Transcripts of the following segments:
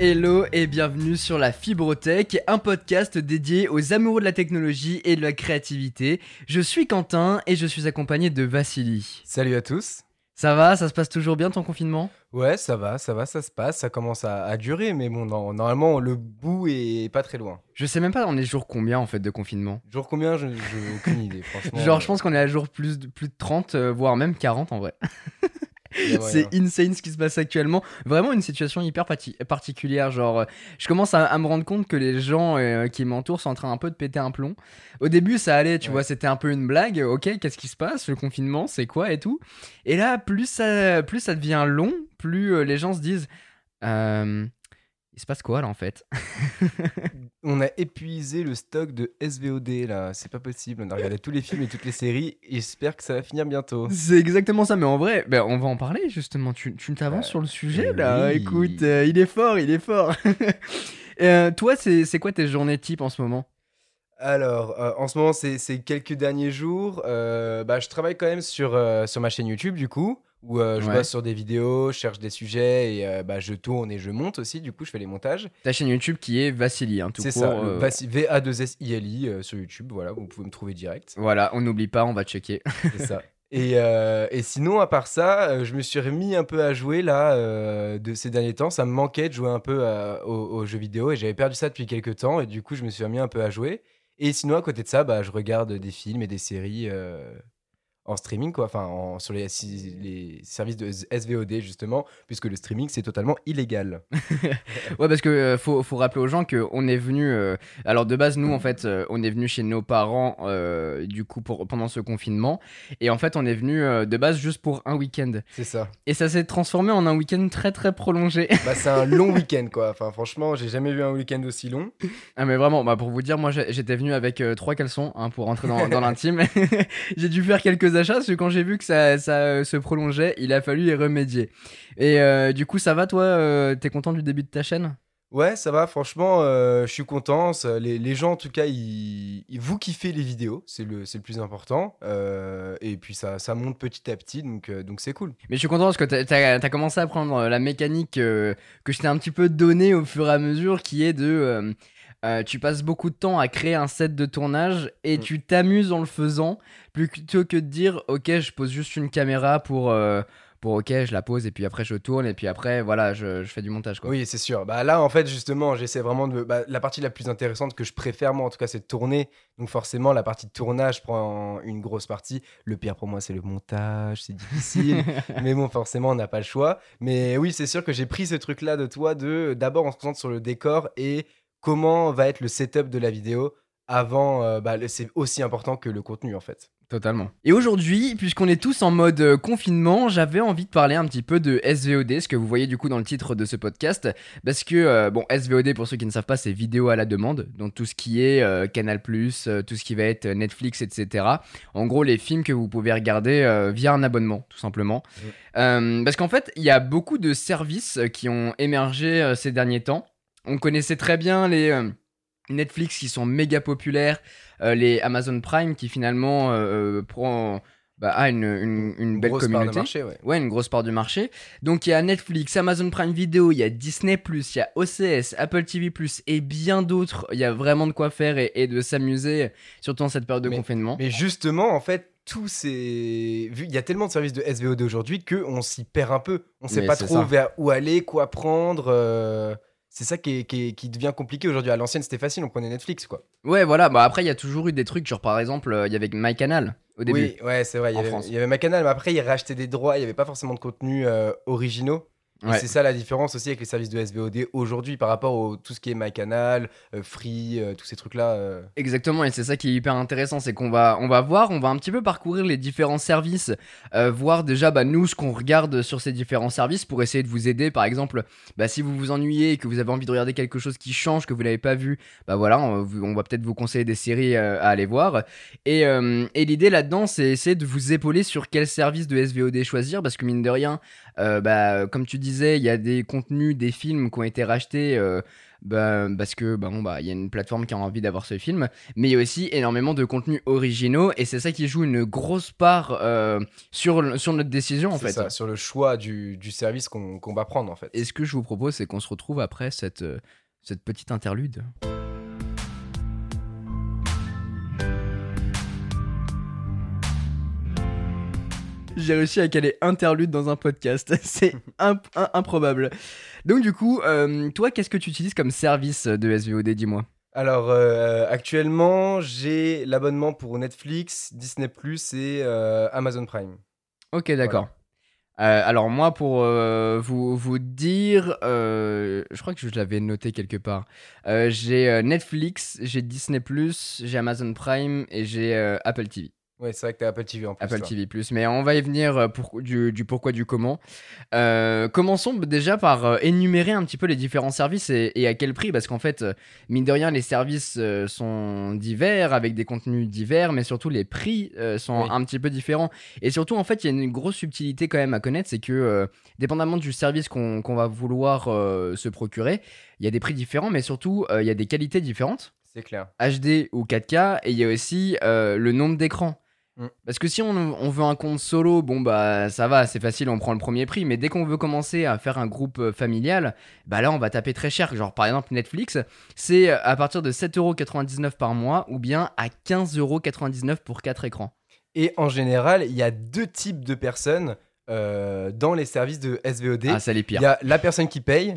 Hello et bienvenue sur la Fibrotech, un podcast dédié aux amoureux de la technologie et de la créativité. Je suis Quentin et je suis accompagné de Vassili. Salut à tous. Ça va, ça se passe toujours bien ton confinement? Ouais, ça va, ça va, ça se passe, ça commence à, durer, mais bon, normalement, le bout est pas très loin. Je sais même pas, on est jour combien en fait de confinement? Jour combien? Je n'ai aucune idée, franchement. Genre, je pense qu'on est à jour plus, plus de 30, euh, voire même 40 en vrai. c'est insane ce qui se passe actuellement. Vraiment une situation hyper particulière. Genre, euh, je commence à, me rendre compte que les gens euh, qui m'entourent sont en train un peu de péter un plomb. Au début, ça allait, tu vois, c'était un peu une blague. Ok, qu'est-ce qui se passe? Le confinement, c'est quoi et tout? Et là, plus ça, plus ça devient long, plus euh, les gens se disent. Il se passe quoi là en fait? On a épuisé le stock de SVOD là, c'est pas possible. On a regardé tous les films et toutes les séries j'espère que ça va finir bientôt. C'est exactement ça, mais en vrai, ben, on va en parler justement. Tu, tu t'avances sur le sujet là Écoute, euh, il est fort, il est fort. Euh, toi, c'est quoi tes journées type en ce moment? Alors, euh, en ce moment, c'est quelques derniers jours. bah, je travaille quand même sur, sur ma chaîne YouTube, du coup où euh, je bosse sur des vidéos, je cherche des sujets et euh, bah, je tourne et je monte aussi. Du coup, je fais les montages. Ta chaîne YouTube qui est Vassili, hein, tout C'est ça, euh... V-A-2-S-I-L-I euh, sur YouTube. Voilà, vous pouvez me trouver direct. Voilà, on n'oublie pas, on va checker. C'est ça. Et, et, sinon, à part ça, je me suis remis un peu à jouer là de ces derniers temps. Ça me manquait de jouer un peu aux, jeux vidéo et j'avais perdu ça depuis quelques temps. Et du coup, je me suis remis un peu à jouer. Et sinon, à côté de ça, bah, je regarde des films et des séries en streaming, quoi, enfin sur les, les, services de SVOD justement, puisque le streaming c'est totalement illégal. ouais, parce que euh, faut, faut, rappeler aux gens qu'on est venu. Euh, alors de base, nous en fait, euh, on est venu chez nos parents du coup pour, pendant ce confinement, et en fait, on est venu de base juste pour un week-end. C'est ça. Et ça s'est transformé en un week-end très très prolongé. bah, c'est un long week-end quoi. Enfin, franchement, j'ai jamais vu un week-end aussi long. Ah, mais vraiment, bah, pour vous dire, moi j'étais venu avec trois caleçons hein, pour rentrer dans, dans l'intime. j'ai dû faire quelques parce que quand j'ai vu que ça, ça, euh, se prolongeait, il a fallu y remédier. Et euh, du coup, ça va toi euh, T'es content du début de ta chaîne? Ouais, ça va, franchement, je suis content. les, les, gens, en tout cas, ils, vous kiffez les vidéos, c'est le, le plus important. et puis, ça, ça monte petit à petit, donc donc c'est cool. Mais je suis content parce que tu as, commencé à prendre la mécanique que je t'ai un petit peu donnée au fur et à mesure, qui est de euh, tu passes beaucoup de temps à créer un set de tournage et mm. tu t'amuses en le faisant plutôt que de dire ok je pose juste une caméra pour euh, pour ok je la pose et puis après je tourne et puis après voilà je, je fais du montage quoi. Oui c'est sûr. Bah là en fait justement j'essaie vraiment de bah, la partie la plus intéressante que je préfère moi en tout cas c'est de tourner donc forcément la partie de tournage prend une grosse partie. Le pire pour moi c'est le montage c'est difficile mais bon forcément on n'a pas le choix. Mais oui c'est sûr que j'ai pris ce truc là de toi de d'abord on se concentre sur le décor et comment va être le setup de la vidéo avant, euh, bah, c'est aussi important que le contenu en fait. Totalement. Et aujourd'hui, puisqu'on est tous en mode euh, confinement, j'avais envie de parler un petit peu de SVOD, ce que vous voyez du coup dans le titre de ce podcast, parce que, euh, bon, SVOD, pour ceux qui ne savent pas, c'est vidéo à la demande, donc tout ce qui est Canal+, tout ce qui va être Netflix, etc. En gros, les films que vous pouvez regarder via un abonnement, tout simplement. Mmh. parce qu'en fait, il y a beaucoup de services qui ont émergé ces derniers temps, on connaissait très bien les euh, Netflix qui sont méga populaires, euh, les Amazon Prime qui finalement euh, prend bah, a une, une, belle communauté. Part marché, ouais. ouais. une grosse part du marché. Donc il y a Netflix, Amazon Prime Video, il y a Disney+, il y a OCS, Apple TV+, et bien d'autres. Il y a vraiment de quoi faire et, de s'amuser, surtout en cette période de confinement. Mais justement, en fait, tous ces... Il y a tellement de services de SVOD aujourd'hui qu'on s'y perd un peu. On sait pas trop vers où aller, quoi prendre c'est ça qui, qui, devient compliqué aujourd'hui. À l'ancienne, c'était facile, on prenait Netflix, quoi. Ouais, voilà. Bah après, il y a toujours eu des trucs, genre par exemple, euh, il y avait MyCanal au début. Oui, ouais, c'est vrai. Il y, avait, il y avait MyCanal, mais après, ils rachetaient des droits. Il n'y avait pas forcément de contenu euh, originaux. C'est ça la différence aussi avec les services de SVOD aujourd'hui par rapport à tout ce qui est MyCanal, euh, Free, euh, tous ces trucs-là. Euh. Exactement, et c'est ça qui est hyper intéressant, c'est qu'on va, on va voir, on va un petit peu parcourir les différents services, voir déjà bah, nous ce qu'on regarde sur ces différents services pour essayer de vous aider. Par exemple, bah, si vous vous ennuyez et que vous avez envie de regarder quelque chose qui change, que vous n'avez pas vu, bah voilà, on, va peut-être vous conseiller des séries à aller voir. Et, et l'idée là-dedans, c'est essayer de vous épauler sur quel service de SVOD choisir, parce que mine de rien, bah, comme tu dis, il y a des contenus, des films qui ont été rachetés euh, bah, parce que bah, bon, bah, y a une plateforme qui a envie d'avoir ce film, mais il y a aussi énormément de contenus originaux et c'est ça qui joue une grosse part euh, sur, sur notre décision en fait. ça, sur le choix du, du service qu'on va prendre en fait. Et ce que je vous propose, c'est qu'on se retrouve après cette, euh, cette petite interlude. J'ai réussi à caler interlude dans un podcast. C'est imp- im- improbable. Donc du coup, euh, toi, qu'est-ce que tu utilises comme service de SVOD, dis-moi? Alors euh, actuellement, j'ai l'abonnement pour Netflix, Disney Plus et euh, Amazon Prime. Ok, d'accord. Euh, alors moi, pour euh, vous, vous dire, euh, je crois que je l'avais noté quelque part. J'ai Netflix, j'ai Disney +, j'ai Amazon Prime et j'ai Apple TV. Ouais, c'est vrai que t'as Apple TV en plus. Apple toi. TV+. Mais on va y venir euh, pour, du, du pourquoi, du comment. Euh, commençons déjà par euh, énumérer un petit peu les différents services et, et à quel prix, parce qu'en fait, mine de rien, les services sont divers, avec des contenus divers, mais surtout les prix sont Oui. un petit peu différents. Et surtout, en fait, il y a une grosse subtilité quand même à connaître, c'est que, euh, dépendamment du service qu'on va vouloir euh, se procurer, il y a des prix différents, mais surtout, il y a des qualités différentes. C'est clair. HD ou 4K et il y a aussi le nombre d'écrans. Mm. Parce que si on, on veut un compte solo, bon bah ça va, c'est facile, on prend le premier prix. Mais dès qu'on veut commencer à faire un groupe euh, familial, bah là on va taper très cher. Genre par exemple Netflix, c'est euh, à partir de 7,99€ par mois ou bien à 15,99€ pour 4 écrans. Et en général, il y a deux types de personnes euh, dans les services de SVOD. Ah ça les Il pire. y a la personne qui paye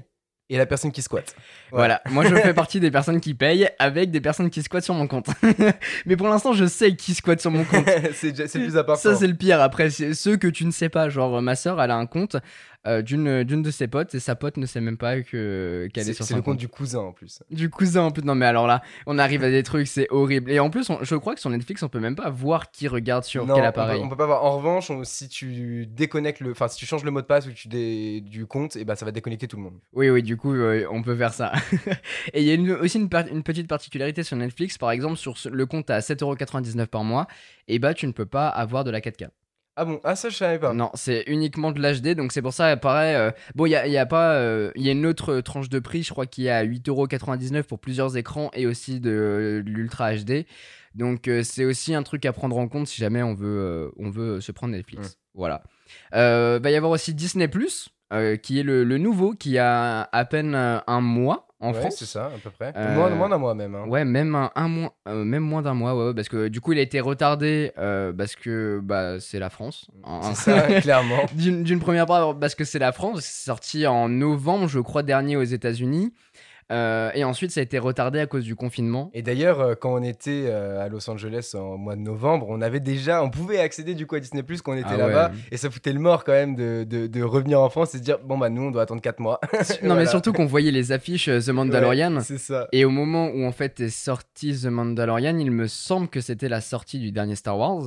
et la personne qui squatte. Voilà, moi je fais partie des personnes qui payent avec des personnes qui squattent sur mon compte. mais pour l'instant je sais qui squatte sur mon compte. c'est plus important. Ça, c'est le pire. Après, c'est ceux que tu ne sais pas. Genre, ma soeur, elle a un compte euh, d'une d'une de ses potes et sa pote ne sait même pas que qu'elle est, sur c'est le compte compte. du cousin en plus. Du cousin en plus. Non, mais alors là, on arrive à des trucs, c'est horrible. Et en plus, on- je crois que sur Netflix, on peut même pas voir qui regarde sur Non, quel on appareil. peut, on peut pas voir. En revanche, on- si tu déconnectes le, enfin si tu changes le mot de passe ou tu dé- du compte, et ben ça va déconnecter tout le monde. Oui, oui, du coup, euh, on peut faire ça. et il y a une- aussi une, petite particularité sur Netflix. Par exemple, sur le compte à 7,99€ par mois, et bah, tu ne peux pas avoir de la 4K. Ah bon, ah ça je savais pas. Non, c'est uniquement de l'HD, donc c'est pour ça, pareil. euh, bon, il y a, y a pas, euh, il y a une autre tranche de prix, je crois qu'il y a 8,99€ pour plusieurs écrans et aussi de, de l'Ultra HD. Donc euh, c'est aussi un truc à prendre en compte si jamais on veut, euh, on veut se prendre Netflix. Voilà. Euh, va y avoir aussi Disney euh, qui est le, le nouveau, qui a à peine euh, un mois en Ouais, France. c'est ça, à peu près. Euh, Moins, moins d'un mois même. hein. Ouais, même un, un mois, euh, même moins d'un mois, ouais, ouais, parce que du coup il a été retardé euh, parce que bah c'est la France. Hein. C'est ça, clairement. D'une d'une première part parce que c'est la France, c'est sorti en novembre, je crois, dernier aux États-Unis. Euh, et ensuite, ça a été retardé à cause du confinement. Et d'ailleurs, euh, quand on était euh, à Los Angeles en mois de novembre, on avait déjà, on pouvait accéder du coup à Disney Plus quand on était Ah là-bas, ouais. et ça foutait le mort quand même de, de, de revenir en France et se dire bon bah nous on doit attendre 4 mois. non, mais surtout qu'on voyait les affiches The Mandalorian. Ouais, c'est ça. et au moment où en fait est sorti The Mandalorian, il me semble que c'était la sortie du dernier Star Wars.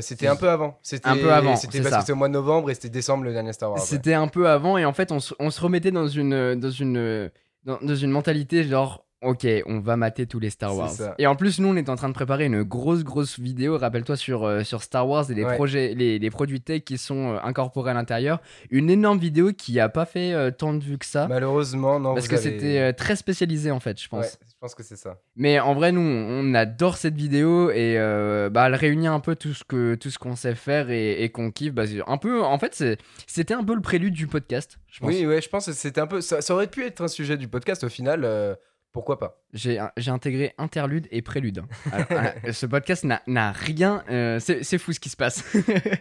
C'était un peu avant. C'était Un peu avant, C'était parce ça. que c'était au mois de novembre et c'était décembre le dernier Star Wars. ouais. C'était un peu avant et en fait on se, on se remettait dans une dans une dans, une mentalité genre ok on va mater tous les Star Wars et en plus nous on est en train de préparer une grosse grosse vidéo rappelle-toi sur euh, sur Star Wars et les Ouais. projets les, les produits tech qui sont euh, incorporés à l'intérieur une énorme vidéo qui a pas fait euh, tant de vues que ça Malheureusement, non. parce que avez- c'était très spécialisé en fait je pense Ouais, je pense que c'est ça. mais en vrai, nous, on adore cette vidéo et bah, elle réunit un peu tout ce que tout ce qu'on sait faire et, et qu'on kiffe. Bah, un peu, en fait, c'était un peu le prélude du podcast. Je pense. Oui, ouais, je pense que c'était un peu. Ça, ça aurait pu être un sujet du podcast au final. Pourquoi pas J'ai intégré interlude et prélude. Euh, ce podcast n'a- rien. euh, c'est fou ce qui se passe.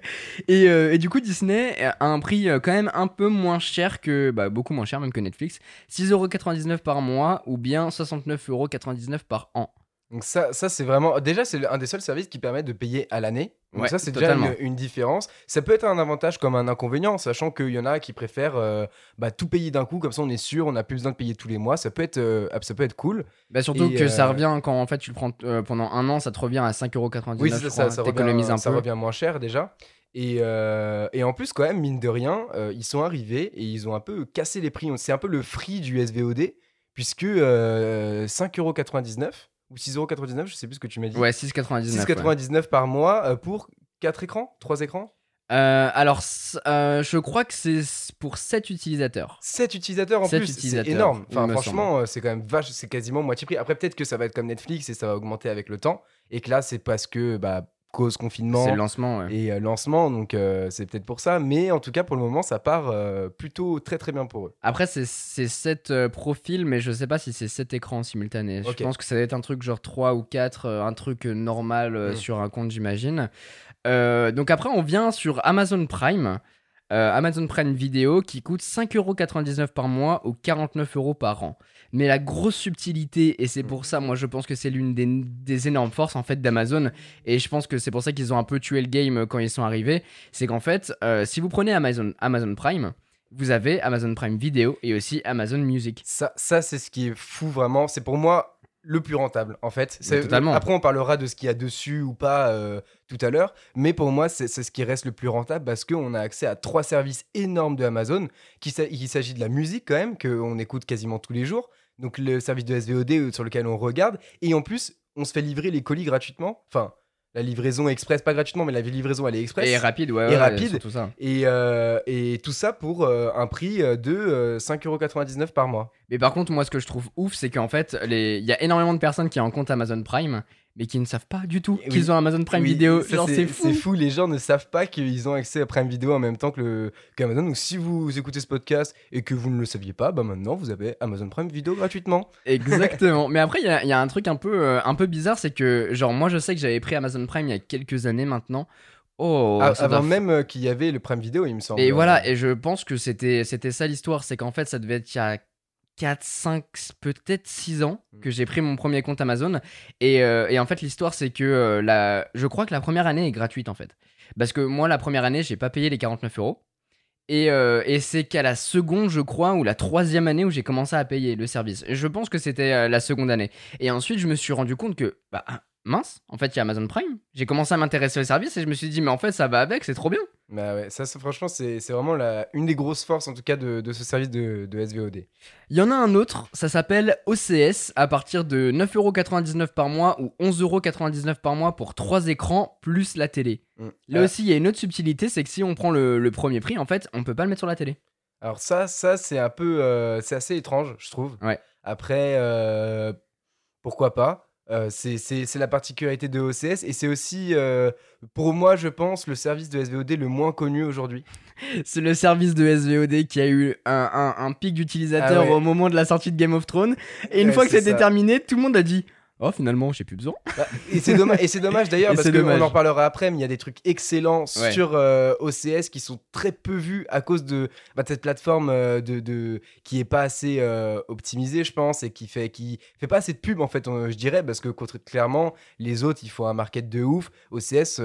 et, euh, et du coup, Disney a un prix euh, quand même un peu moins cher que. Bah, beaucoup moins cher même que Netflix. 6,99€ par mois ou bien 69,99€ par an. Donc ça, ça c'est vraiment... Déjà, c'est un des seuls services qui permet de payer à l'année. Donc Ouais, ça, c'est déjà une, une différence. Ça peut être un avantage comme un inconvénient, sachant qu'il y en a qui préfèrent euh, bah, tout payer d'un coup, comme ça on est sûr, on n'a plus besoin de payer tous les mois. Ça peut être, euh, ça peut être cool. Bah surtout Et, que ça euh, revient quand en fait tu le prends pendant un an, ça te revient à 5,99€. Oui, ça, ça, T'économises revient, un ça peu. revient moins cher déjà. Et, euh, et en plus, quand même, mine de rien, euh, ils sont arrivés et ils ont un peu cassé les prix. C'est un peu le free du SVOD, puisque euh, 5,99€ ou 6,99€, je sais plus ce que tu m'as dit. Ouais, 6,99. ouais. 6,99€ par mois euh, pour 4 écrans 3 écrans? Euh, alors, euh, je crois que c'est pour 7 utilisateurs. 7 utilisateurs en plus, c'est énorme. Enfin, me franchement, c'est quand même vache, c'est quasiment moitié prix. Après, peut-être que ça va être comme Netflix et ça va augmenter avec le temps. Et que là, c'est parce que, bah, cause confinement C'est le lancement. ouais. et euh, lancement, donc euh, c'est peut-être pour ça. Mais en tout cas, pour le moment, ça part euh, plutôt très très bien pour eux. Après, c'est 7 profils, mais je sais pas si c'est 7 écrans simultanés. Je pense que ça va être un truc genre 3 ou 4, un truc normal Mm. sur un compte, j'imagine. Donc après, on vient sur Amazon Prime. Amazon Prime Vidéo qui coûte 5,99€ par mois ou 49€ par an. Mais la grosse subtilité, et c'est pour ça, moi je pense que c'est l'une des, des énormes forces en fait d'Amazon, et je pense que c'est pour ça qu'ils ont un peu tué le game quand ils sont arrivés, c'est qu'en fait, euh, si vous prenez Amazon, Amazon Prime, vous avez Amazon Prime Vidéo et aussi Amazon Music. Ça, ça c'est ce qui est fou vraiment. C'est pour moi le plus rentable en fait. C'est- totalement. Après, on parlera de ce qu'il y a dessus ou pas euh, tout à l'heure. Mais pour moi, c'est ce qui reste le plus rentable parce qu'on a accès à trois services énormes de Amazon. Qu'il s'a- Il s'agit de la musique quand même, qu'on écoute quasiment tous les jours. Donc le service de SVOD euh, sur lequel on regarde. Et en plus, on se fait livrer les colis gratuitement. Enfin, la livraison express, pas gratuitement, mais la livraison elle est express. Et rapide, ouais, Et ouais, rapide. surtout ça. Et, euh, et tout ça pour euh, un prix de euh, 5,99€ par mois. Mais par contre, moi, ce que je trouve ouf, c'est qu'en fait, les- il y a énormément de personnes qui ont un compte Amazon Prime, mais qui ne savent pas du tout Oui. qu'ils ont Amazon Prime Oui, Genre, c'est fou. C'est fou, les gens ne savent pas qu'ils ont accès à Prime Video en même temps que le Amazon. Donc si vous écoutez ce podcast et que vous ne le saviez pas, bah maintenant vous avez Amazon Prime Video gratuitement. Exactement. mais après, il y, a- il y a un truc un peu, euh, un peu bizarre, c'est que, genre, moi, je sais que j'avais pris Amazon Prime il y a quelques années maintenant. Oh, A- ça avant doit même euh, qu'il y avait le Prime Video, il me semble. Et voilà, et je pense que c'était c'était ça l'histoire, c'est qu'en fait ça devait être il y a 4, 5, peut-être 6 ans Mm. que j'ai pris mon premier compte Amazon. Et, euh, et en fait l'histoire c'est que euh, la... je crois que la première année est gratuite en fait. Parce que moi la première année j'ai pas payé les 49 euros. Et, euh, et c'est qu'à la seconde, je crois, ou la troisième année où j'ai commencé à payer le service. Je pense que c'était la seconde année. Et ensuite, je me suis rendu compte que, bah, mince, en fait, il y a Amazon Prime. J'ai commencé à m'intéresser au service et je me suis dit, mais en fait, ça va avec, c'est trop bien. Bah ouais, ça c'est- franchement c'est c'est vraiment la, une des grosses forces en tout cas de, de ce service de, de SVOD. Il y en a un autre, ça s'appelle OCS, à partir de 9,99€ par mois ou 11,99€ par mois pour 3 écrans plus la télé. Mm. Là Ah, aussi, il y a une autre subtilité, c'est que si on prend le, le premier prix, en fait, on peut pas le mettre sur la télé. Alors ça, ça c'est un peu, euh, c'est assez étrange, je trouve. Ouais. Après, euh, pourquoi pas? Euh, c'est- C'est c'est la particularité de OCS et c'est aussi, euh, pour moi, je pense, le service de SVOD le moins connu aujourd'hui. C'est le service de SVOD qui a eu un, un- un pic d'utilisateurs Ah ouais. au moment de la sortie de Game of Thrones. Et une Ouais, fois que c'est c'était terminé, tout le monde a dit Oh, finalement, j'ai plus besoin. Bah, et c'est dommage, et c'est dommage d'ailleurs parce qu'on en reparlera après, mais il y a des trucs excellents Ouais. sur euh, OCS qui sont très peu vus à cause de, bah, de cette plateforme euh, de, de- qui est pas assez euh, optimisée, je pense, et qui fait qui fait pas assez de pub en fait, on- je dirais, parce que clairement les autres il faut un market de ouf. OCS,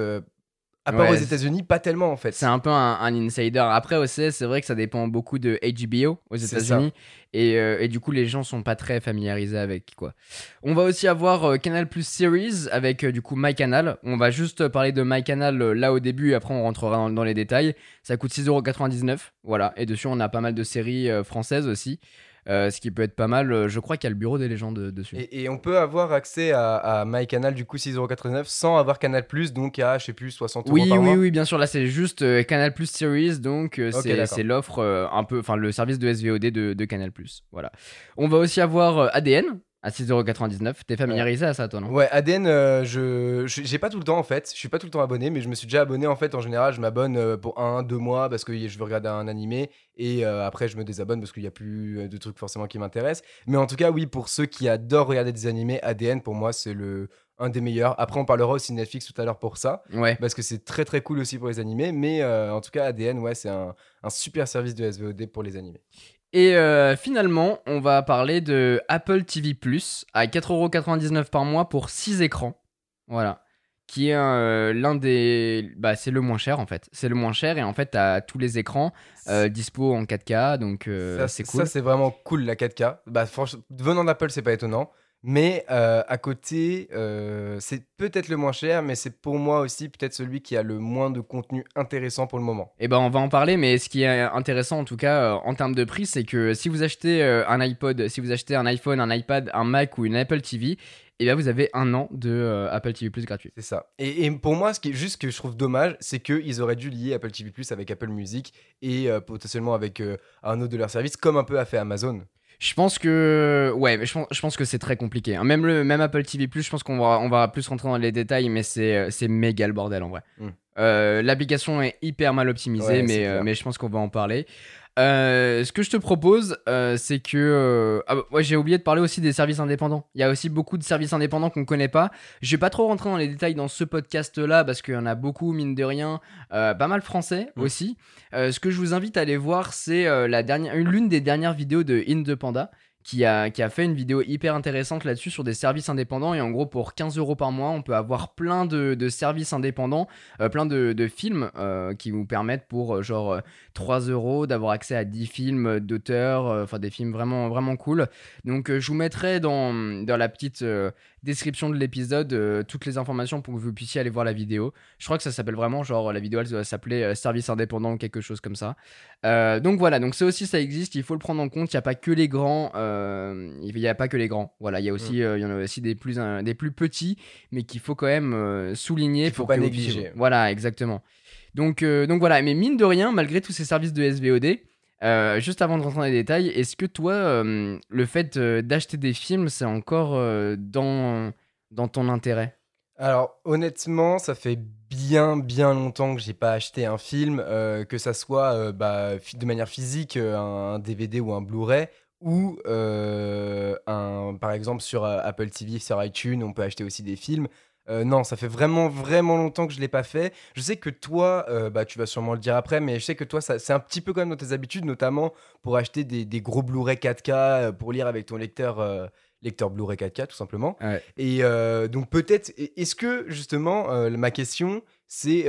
à part Ouais, aux États-Unis, pas tellement en fait. C'est un peu un, un insider. Après, OCS, c'est vrai que ça dépend beaucoup de HBO aux États-Unis. Et, euh, et du coup, les gens sont pas très familiarisés avec quoi. On va aussi avoir euh, Canal Plus Series avec euh, du coup MyCanal. On va juste parler de MyCanal là au début et après on rentrera dans, dans les détails. Ça coûte 6,99€. Voilà. Et dessus, on a pas mal de séries françaises aussi. Euh, ce qui peut être pas mal. Euh, Je crois qu'il y a le bureau des légendes euh, dessus. Et, et on peut avoir accès à, à MyCanal du coup 6,89€ sans avoir Canal donc à je sais plus 60 euros Oui, par oui, mois. oui, bien sûr. Là, c'est juste euh, Canal Plus Series, donc euh, c'est l'offre un peu, enfin le service de SVOD de, de Canal Plus. Voilà. On va aussi avoir ADN à 6,99€. T'es familiarisé à ça, toi, non? Ouais, ADN, euh, je j'ai pas tout le temps en fait. Je suis pas tout le temps abonné, mais je me suis déjà abonné en fait. En général, je m'abonne euh, pour un, deux mois parce que je veux regarder un animé et euh, après je me désabonne parce qu'il y a plus de trucs forcément qui m'intéressent. Mais en tout cas, oui, pour ceux qui adorent regarder des animés, ADN pour moi c'est le un des meilleurs. Après, on parlera aussi de Netflix tout à l'heure pour ça Ouais. parce que c'est très très cool aussi pour les animés. Mais en tout cas, ADN, ouais, c'est un, un super service de SVOD pour les animés. Et euh, finalement, on va parler de Apple TV Plus à 4,99€ par mois pour 6 écrans. Voilà. Qui est euh, l'un des. Bah, c'est le moins cher en fait. C'est le moins cher et en fait, t'as tous les écrans euh, dispo en 4K, donc euh, ça, c'est ça, cool. c'est vraiment cool la 4K. Bah, franchement, venant d'Apple, c'est pas étonnant. Mais euh, à côté, euh, c'est peut-être le moins cher, mais c'est pour moi aussi peut-être celui qui a le moins de contenu intéressant pour le moment. Eh ben, on va en parler, mais ce qui est intéressant en tout cas euh, en termes de prix, c'est que si vous achetez euh, un iPod, si vous achetez un iPhone, un iPad, un Mac ou une Apple TV, et bien vous avez un an de euh, Apple TV Plus gratuit. C'est ça. Et, et pour moi, ce qui est juste que je trouve dommage, c'est qu'ils auraient dû lier Apple TV Plus avec Apple Music et euh, potentiellement avec euh, un autre de leurs services, comme un peu a fait Amazon. Je pense que ouais, mais je pense, je pense que c'est très compliqué. hein. Même le même Apple TV Plus, je pense qu'on va on va plus rentrer dans les détails, mais c'est c'est méga le bordel en vrai. Mm. Euh, L'application est hyper mal optimisée, Ouais, mais euh, mais je pense qu'on va en parler. Euh, ce que je te propose, euh, c'est que euh, ah bah, ouais, j'ai oublié de parler aussi des services indépendants. Il y a aussi beaucoup de services indépendants qu'on connaît pas. Je vais pas trop rentrer dans les détails dans ce podcast-là parce qu'il y en a beaucoup mine de rien, euh, pas mal français Mm. aussi. Ce que je vous invite à aller voir, c'est la dernière, une- l'une des dernières vidéos de In the Panda qui a, qui a fait une vidéo hyper intéressante là-dessus sur des services indépendants. Et en gros, pour 15 euros par mois, on peut avoir plein de, de services indépendants, euh, plein de, de films euh, qui vous permettent pour euh, genre euh, 3 euros d'avoir accès à 10 films d'auteurs, enfin des films vraiment, vraiment cool. Donc je vous mettrai dans, dans la petite description de l'épisode euh, toutes les informations pour que vous puissiez aller voir la vidéo. Je crois que ça s'appelle vraiment, genre la vidéo elle doit s'appeler euh, service indépendant ou quelque chose comme ça. Euh, donc voilà, donc ça aussi ça existe, il faut le prendre en compte. Il n'y a pas que les grands, il n'y a pas que les grands. Voilà, il y a aussi, il y en a aussi des plus, des plus petits, mais qu'il faut quand même souligner. Qu'il faut pour pas que vous puissiez- négliger. Voilà, exactement. Donc, donc voilà, mais mine de rien, malgré tous ces services de SVOD, euh, juste avant de rentrer dans les détails, est-ce que toi, euh, le fait d'acheter des films, c'est encore euh, dans, dans ton intérêt? Alors honnêtement, ça fait bien bien longtemps que j'ai pas acheté un film, que ça soit bah, de manière physique, un DVD ou un Blu-ray, ou par exemple sur Apple TV, sur iTunes, on peut acheter aussi des films. Euh, non, ça fait vraiment vraiment longtemps que je l'ai pas fait. Je sais que toi, euh, bah, tu vas sûrement le dire après, mais je sais que toi, c'est un petit peu quand même dans tes habitudes, notamment pour acheter des, des gros Blu-ray 4K euh, pour lire avec ton lecteur, lecteur Blu-ray 4K tout simplement. Ouais. Et donc peut-être, est-ce que justement, ma question, c'est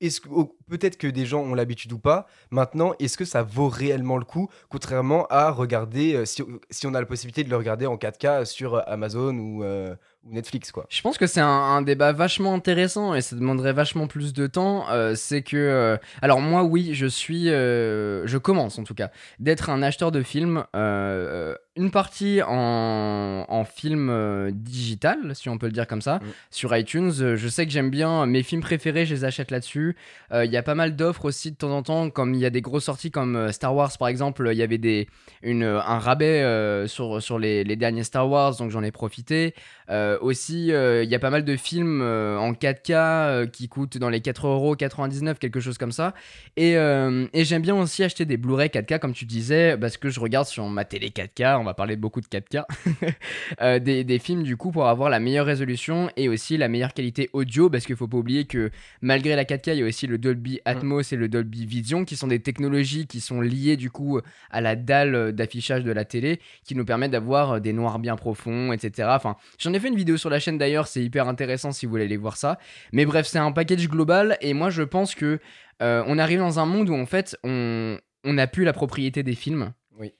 est-ce que peut-être que des gens ont l'habitude ou pas. Maintenant, est-ce que ça vaut réellement le coup, contrairement à regarder euh, si, si on a la possibilité de le regarder en 4K sur euh, Amazon ou, euh, ou Netflix quoi. Je pense que c'est un, un débat vachement intéressant et ça demanderait vachement plus de temps. Euh, c'est que, alors moi, oui, je suis, je commence en tout cas, d'être un acheteur de films. une partie en, en film digital, si on peut le dire comme ça, Mm. sur iTunes. Je sais que j'aime bien mes films préférés, je les achète là-dessus. Il y a pas mal d'offres aussi de temps en temps, comme il y a des grosses sorties comme euh, Star Wars par exemple. Il y avait des, une, un rabais euh, sur, les derniers Star Wars, donc j'en ai profité. Euh, aussi, euh, il y a pas mal de films euh, en 4K euh, qui coûtent dans les 4,99€, quelque chose comme ça. Et, et j'aime bien aussi acheter des Blu-ray 4K, comme tu disais, parce que je regarde sur ma télé 4K, on va parler beaucoup de 4K, euh, des, des films du coup pour avoir la meilleure résolution et aussi la meilleure qualité audio, parce qu'il faut pas oublier que malgré la 4K, il y a aussi le Dolby Atmos et le Dolby Vision, qui sont des technologies qui sont liées du coup à la dalle d'affichage de la télé, qui nous permettent d'avoir des noirs bien profonds, etc. Enfin, j'en ai fait une vidéo sur la chaîne d'ailleurs, c'est hyper intéressant si vous voulez aller voir ça. Mais bref, c'est un package global et moi je pense que euh, on arrive dans un monde où en fait on on n'a plus la propriété des films. Oui.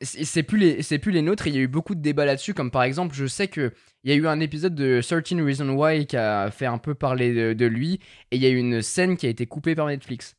C'est plus les plus les nôtres. Il y a eu beaucoup de débats là-dessus, comme par exemple, je sais que il y a eu un épisode de 13 Reasons Why qui a fait un peu parler de, de lui et il y a eu une scène qui a été coupée par Netflix.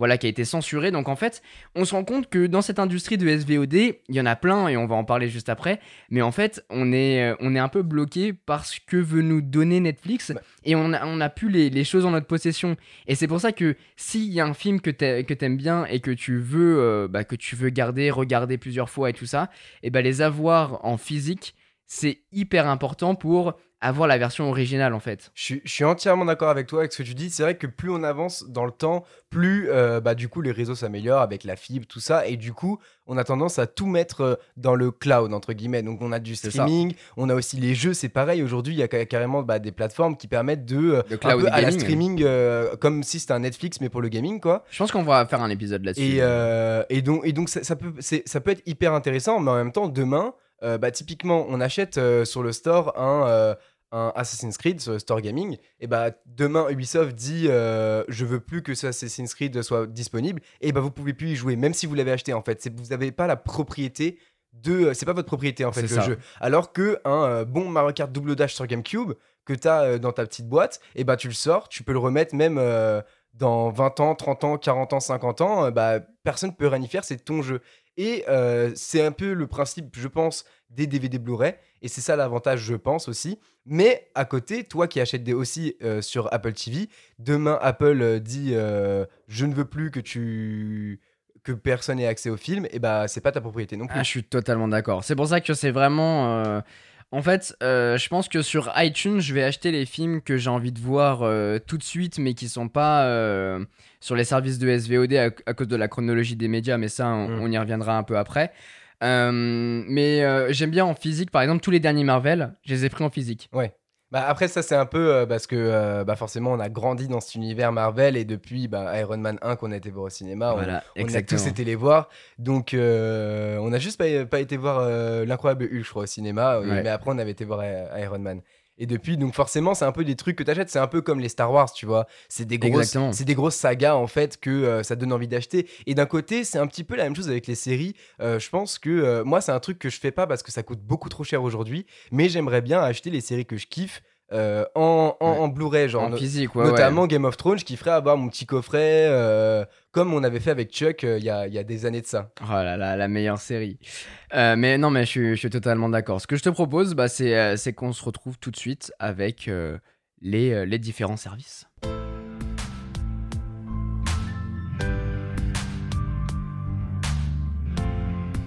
Voilà, qui a été censurée. Donc en fait, on se rend compte que dans cette industrie de SVOD, il y en a plein et on va en parler juste après. Mais en fait, on est, euh, on est un peu bloqué parce que veut nous donner Netflix Bah. et on a, on a plus les, les choses en notre possession. Et c'est pour ça que s'il y a un film que t'aimes bien et que tu veux, euh, bah, que tu veux garder, regarder plusieurs fois et tout ça, et bah les avoir en physique, c'est hyper important pour avoir la version originale en fait. Je, suis- je suis entièrement d'accord avec toi avec ce que tu dis. C'est vrai que plus on avance dans le temps, plus euh, bah, du coup les réseaux s'améliorent avec la fibre, tout ça, et du coup on a tendance à tout mettre euh, dans le cloud entre guillemets. Donc on a du streaming, on a aussi les jeux. C'est pareil. Aujourd'hui, il y a ca- carrément bah, des plateformes qui permettent de euh, un cloud peu à la gaming. streaming, euh, comme si c'était un Netflix mais pour le gaming quoi. Je pense qu'on va faire un épisode là-dessus. Et, euh, et donc, et donc ça, ça peut, ça peut être hyper intéressant, mais en même temps, demain, euh, bah, typiquement, on achète euh, sur le store un, euh, un Assassin's Creed sur le store gaming, et bah demain, Ubisoft dit euh, je veux plus que ce Assassin's Creed soit disponible, et bah vous pouvez plus y jouer, même si vous l'avez acheté en fait. C'est- Vous n'avez pas la propriété de. C'est pas votre propriété en fait, le ça. jeu. Alors que un euh, bon Mario Kart double dash sur GameCube que tu as dans ta petite boîte, et bah tu le sors, tu peux le remettre même. euh, dans 20 ans, 30 ans, 40 ans, 50 ans, euh, bah, personne peut rien y faire, c'est ton jeu. Et euh, c'est un peu le principe, je pense, des DVD Blu-ray. Et c'est ça l'avantage, je pense aussi. Mais à côté, toi qui achètes des aussi euh, sur Apple TV, demain Apple euh, dit euh, je ne veux plus que tu que personne ait accès au film, et bah c'est pas ta propriété non plus. Ah, je suis totalement d'accord. C'est pour ça que c'est vraiment. euh, En fait, euh, je pense que sur iTunes, je vais acheter les films que j'ai envie de voir euh, tout de suite, mais qui sont pas euh, sur les services de SVOD à, à cause de la chronologie des médias, mais ça, on, Mm. on y reviendra un peu après. Euh, mais euh, j'aime bien en physique, par exemple, tous les derniers Marvel, je les ai pris en physique. Bah après ça c'est un peu euh, parce que euh, bah forcément on a grandi dans cet univers Marvel et depuis bah, Iron Man 1 qu'on a été voir au cinéma, on- voilà, on, a tous été les voir. Donc euh, on a juste pas, pas été voir l'incroyable Hulk je crois au cinéma, Ouais. mais après on avait été voir Iron Man. Et depuis, donc forcément, c'est un peu des trucs que t'achètes. C'est un peu comme les Star Wars, tu vois. C'est des grosses, c'est des grosses sagas en fait que euh, ça donne envie d'acheter. Et d'un côté, c'est un petit peu la même chose avec les séries. Euh, je pense que euh, moi, c'est un truc que je fais pas parce que ça coûte beaucoup trop cher aujourd'hui. Mais j'aimerais bien acheter les séries que je kiffe en, en, Ouais. en Blu-ray, genre en physique, ouais, ouais. notamment Game of Thrones. Je kifferais avoir mon petit coffret comme on avait fait avec Chuck euh, il y, a, des années de ça. Oh là là, la meilleure série. Euh, mais non, mais je suis, totalement d'accord. Ce que je te propose, bah, c'est euh, c'est qu'on se retrouve tout de suite avec les différents services.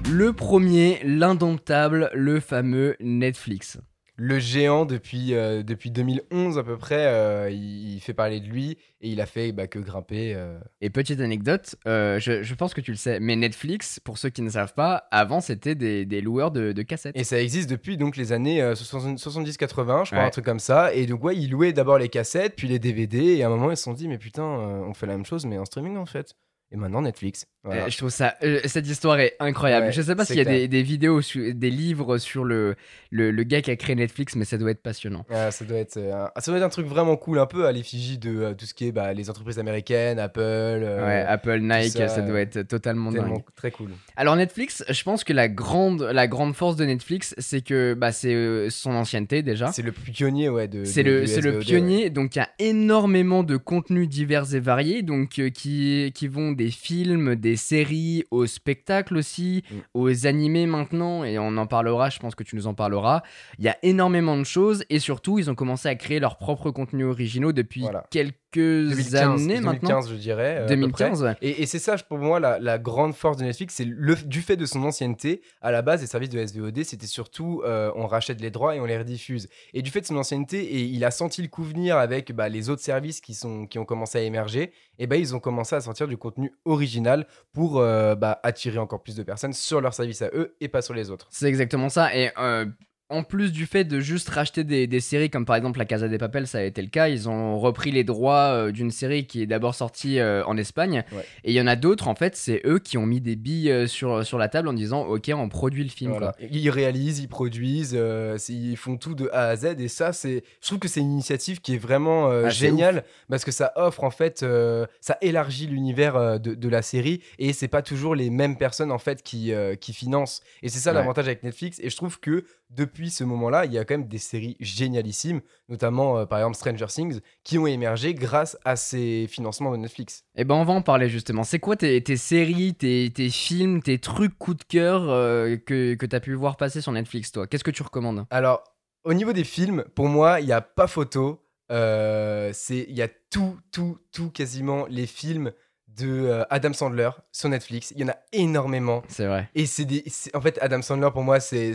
Le premier, l'indomptable, le fameux Netflix. Le géant depuis, euh, depuis 2011 à peu près, euh, il, il fait parler de lui et il a fait bah, que grimper. euh. Et petite anecdote, euh, je, je pense que tu le sais, mais Netflix, pour ceux qui ne savent pas, avant c'était des, des loueurs de, de cassettes. Et ça existe depuis donc les années euh, 60 70-80, je crois, Ouais. un truc comme ça. Et donc ouais, ils louaient d'abord les cassettes, puis les DVD. Et à un moment, ils se sont dit, mais putain, euh, on fait la même chose, mais en streaming en fait. Et maintenant Netflix. Voilà. Euh, je trouve ça, euh, cette histoire est incroyable. Ouais, je sais pas s'il y a des, des vidéos, su- des livres sur le, le, le gars qui a créé Netflix, mais ça doit être passionnant. Ah, ça, doit être, euh, un- ça doit être un truc vraiment cool, un peu à l'effigie de euh, tout ce qui est bah, les entreprises américaines, Apple. ouais, Apple, Nike, ça, ça, doit être totalement dingue. très cool. Alors Netflix, je pense que la grande, la grande force de Netflix, c'est que bah, c'est son ancienneté déjà. C'est le pionnier, ouais. De, C'est le, c'est le ouais. pionnier, donc il y a énormément de contenus divers et variés, donc qui, qui vont des films, des séries, au spectacle aussi, Mm. aux animés maintenant, et on en parlera, je pense que tu nous en parleras. Il y a énormément de choses, et surtout, ils ont commencé à créer leurs propres contenus originaux depuis Voilà. quelques 2015, années maintenant. 2015, je dirais. euh, à peu près. 2015, ouais. Et, et c'est ça, pour moi, la, la grande force de Netflix, c'est le, du fait de son ancienneté. À la base, les services de SVOD, c'était surtout euh, on rachète les droits et on les rediffuse. Et du fait de son ancienneté, et il a senti le coup venir avec bah, les autres services qui, sont, qui ont commencé à émerger, et ben ils ont commencé à sortir du contenu original pour euh, bah, attirer encore plus de personnes sur leur service à eux et pas sur les autres. C'est exactement ça. Et euh, en plus du fait de juste racheter des, des séries comme par exemple La Casa des Papel, ça a été le cas. Ils ont repris les droits euh, d'une série qui est d'abord sortie euh, en Espagne. Ouais. Et il y en a d'autres, en fait, c'est eux qui ont mis des billes euh, sur, sur la table en disant Ok, on produit le film. Voilà. quoi. Ils réalisent, ils produisent, euh, ils font tout de A à Z. Et ça, c'est, je trouve que c'est une initiative qui est vraiment euh, Ah, géniale parce que ça offre en fait, euh, ça élargit l'univers de, de la série et c'est pas toujours les mêmes personnes en fait qui, qui financent. Et c'est ça Ouais. l'avantage avec Netflix. Et je trouve que depuis ce moment-là, il y a quand même des séries génialissimes, notamment euh, par exemple Stranger Things, qui ont émergé grâce à ces financements de Netflix. Et ben, on va en parler justement. C'est quoi tes, tes séries, tes, tes films, tes trucs coup de cœur euh, que, que t'as pu voir passer sur Netflix, toi? Qu'est-ce que tu recommandes? Alors, au niveau des films, pour moi, il n'y a pas photo. Euh, c'est il y a tout, tout, tout, quasiment les films de euh, Adam Sandler sur Netflix. Il y en a énormément. C'est vrai. Et c'est en fait, Adam Sandler, pour moi, c'est,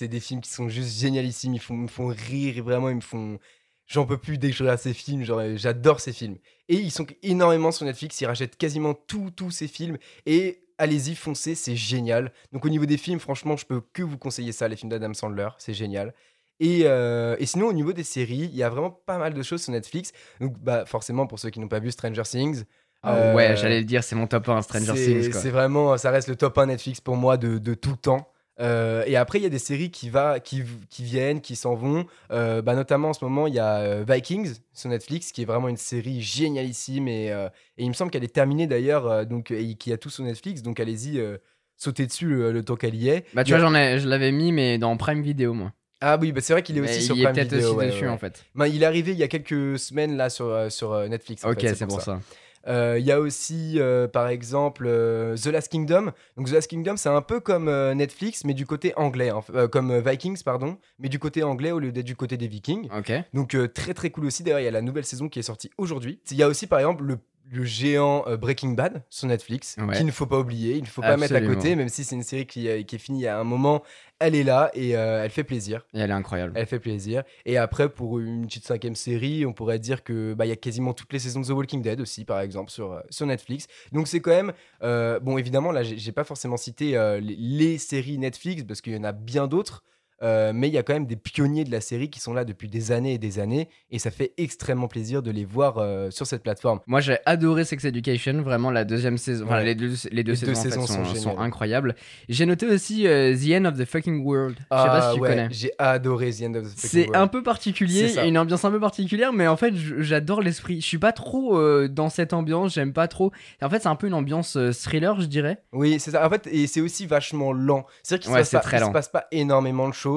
des films qui sont juste génialissimes. Ils, font, me font rire et vraiment, ils me font. J'en peux plus dès que je regarde ces films. J'adore ces films. Et ils sont énormément sur Netflix. Ils rachètent quasiment tous, tous ces films. Et allez-y, foncez, c'est génial. Donc, au niveau des films, franchement, je peux que vous conseiller ça, les films d'Adam Sandler. C'est génial. Et, euh, et sinon, au niveau des séries, il y a vraiment pas mal de choses sur Netflix. Donc, bah, forcément, pour ceux qui n'ont pas vu Stranger Things. Ah euh, ouais, j'allais le dire, c'est mon top 1, Stranger Things. C'est vraiment, ça reste le top 1 Netflix pour moi de, de tout le temps. Euh, et après, il y a des séries qui, va, qui, qui viennent, qui s'en vont. Euh, bah, notamment en ce moment, il y a euh, Vikings sur Netflix, qui est vraiment une série génialissime. Et, euh, et il me semble qu'elle est terminée d'ailleurs, euh, donc et qui a tout sur Netflix. Donc allez-y, euh, sautez dessus le, le temps qu'elle y est. Bah, tu vois, ai, je l'avais mis, mais dans Prime Video, moi. Ah oui, bah, c'est vrai qu'il est aussi Mais sur il est Prime peut-être Video. aussi ouais, dessus, ouais, en fait. Bah, il est arrivé il y a quelques semaines là sur, euh, sur euh, Netflix. en Ok, c'est pour ça. Euh, Il y a aussi, euh, par exemple, euh, The Last Kingdom. Donc The Last Kingdom, c'est un peu comme euh, Netflix, mais du côté anglais. Euh, comme euh, Vikings, pardon, mais du côté anglais au lieu d'être du côté des Vikings. Donc euh, très très cool aussi. D'ailleurs, il y a la nouvelle saison qui est sortie aujourd'hui. Il y a aussi par exemple le, le géant euh, Breaking Bad sur Netflix, Ouais. qu'il ne faut pas oublier, il ne faut pas mettre à côté, même si c'est une série qui, euh, qui est finie il y a un moment. Elle est là et euh, elle fait plaisir. Et elle est incroyable. Elle fait plaisir. Et après, pour une petite cinquième série, on pourrait dire que bah, il y a quasiment toutes les saisons de The Walking Dead aussi, par exemple, sur, euh, sur Netflix. Donc c'est quand même euh, bon. Évidemment, là, j'ai j'ai pas forcément cité euh, les, les séries Netflix parce qu'il y en a bien d'autres. Euh, mais il y a quand même des pionniers de la série qui sont là depuis des années et des années, et ça fait extrêmement plaisir de les voir euh, sur cette plateforme. Moi, j'ai adoré Sex Education, vraiment la deuxième saison. Enfin, Ouais. les deux, les deux Les saisons, deux en fait, saisons sont, sont incroyables. J'ai noté aussi euh, The End of the Fucking World. Je sais pas Ah si tu ouais, connais. J'ai adoré The End of the Fucking C'est World. un peu particulier, C'est une ambiance un peu particulière, mais en fait, j'adore l'esprit. Je suis pas trop dans cette ambiance, j'aime pas trop. En fait, c'est un peu une ambiance thriller, je dirais. Oui, c'est ça. En fait, et c'est aussi vachement lent. C'est-à-dire qu'il Ouais, se, c'est passe pas- très il se lent. passe pas énormément de choses,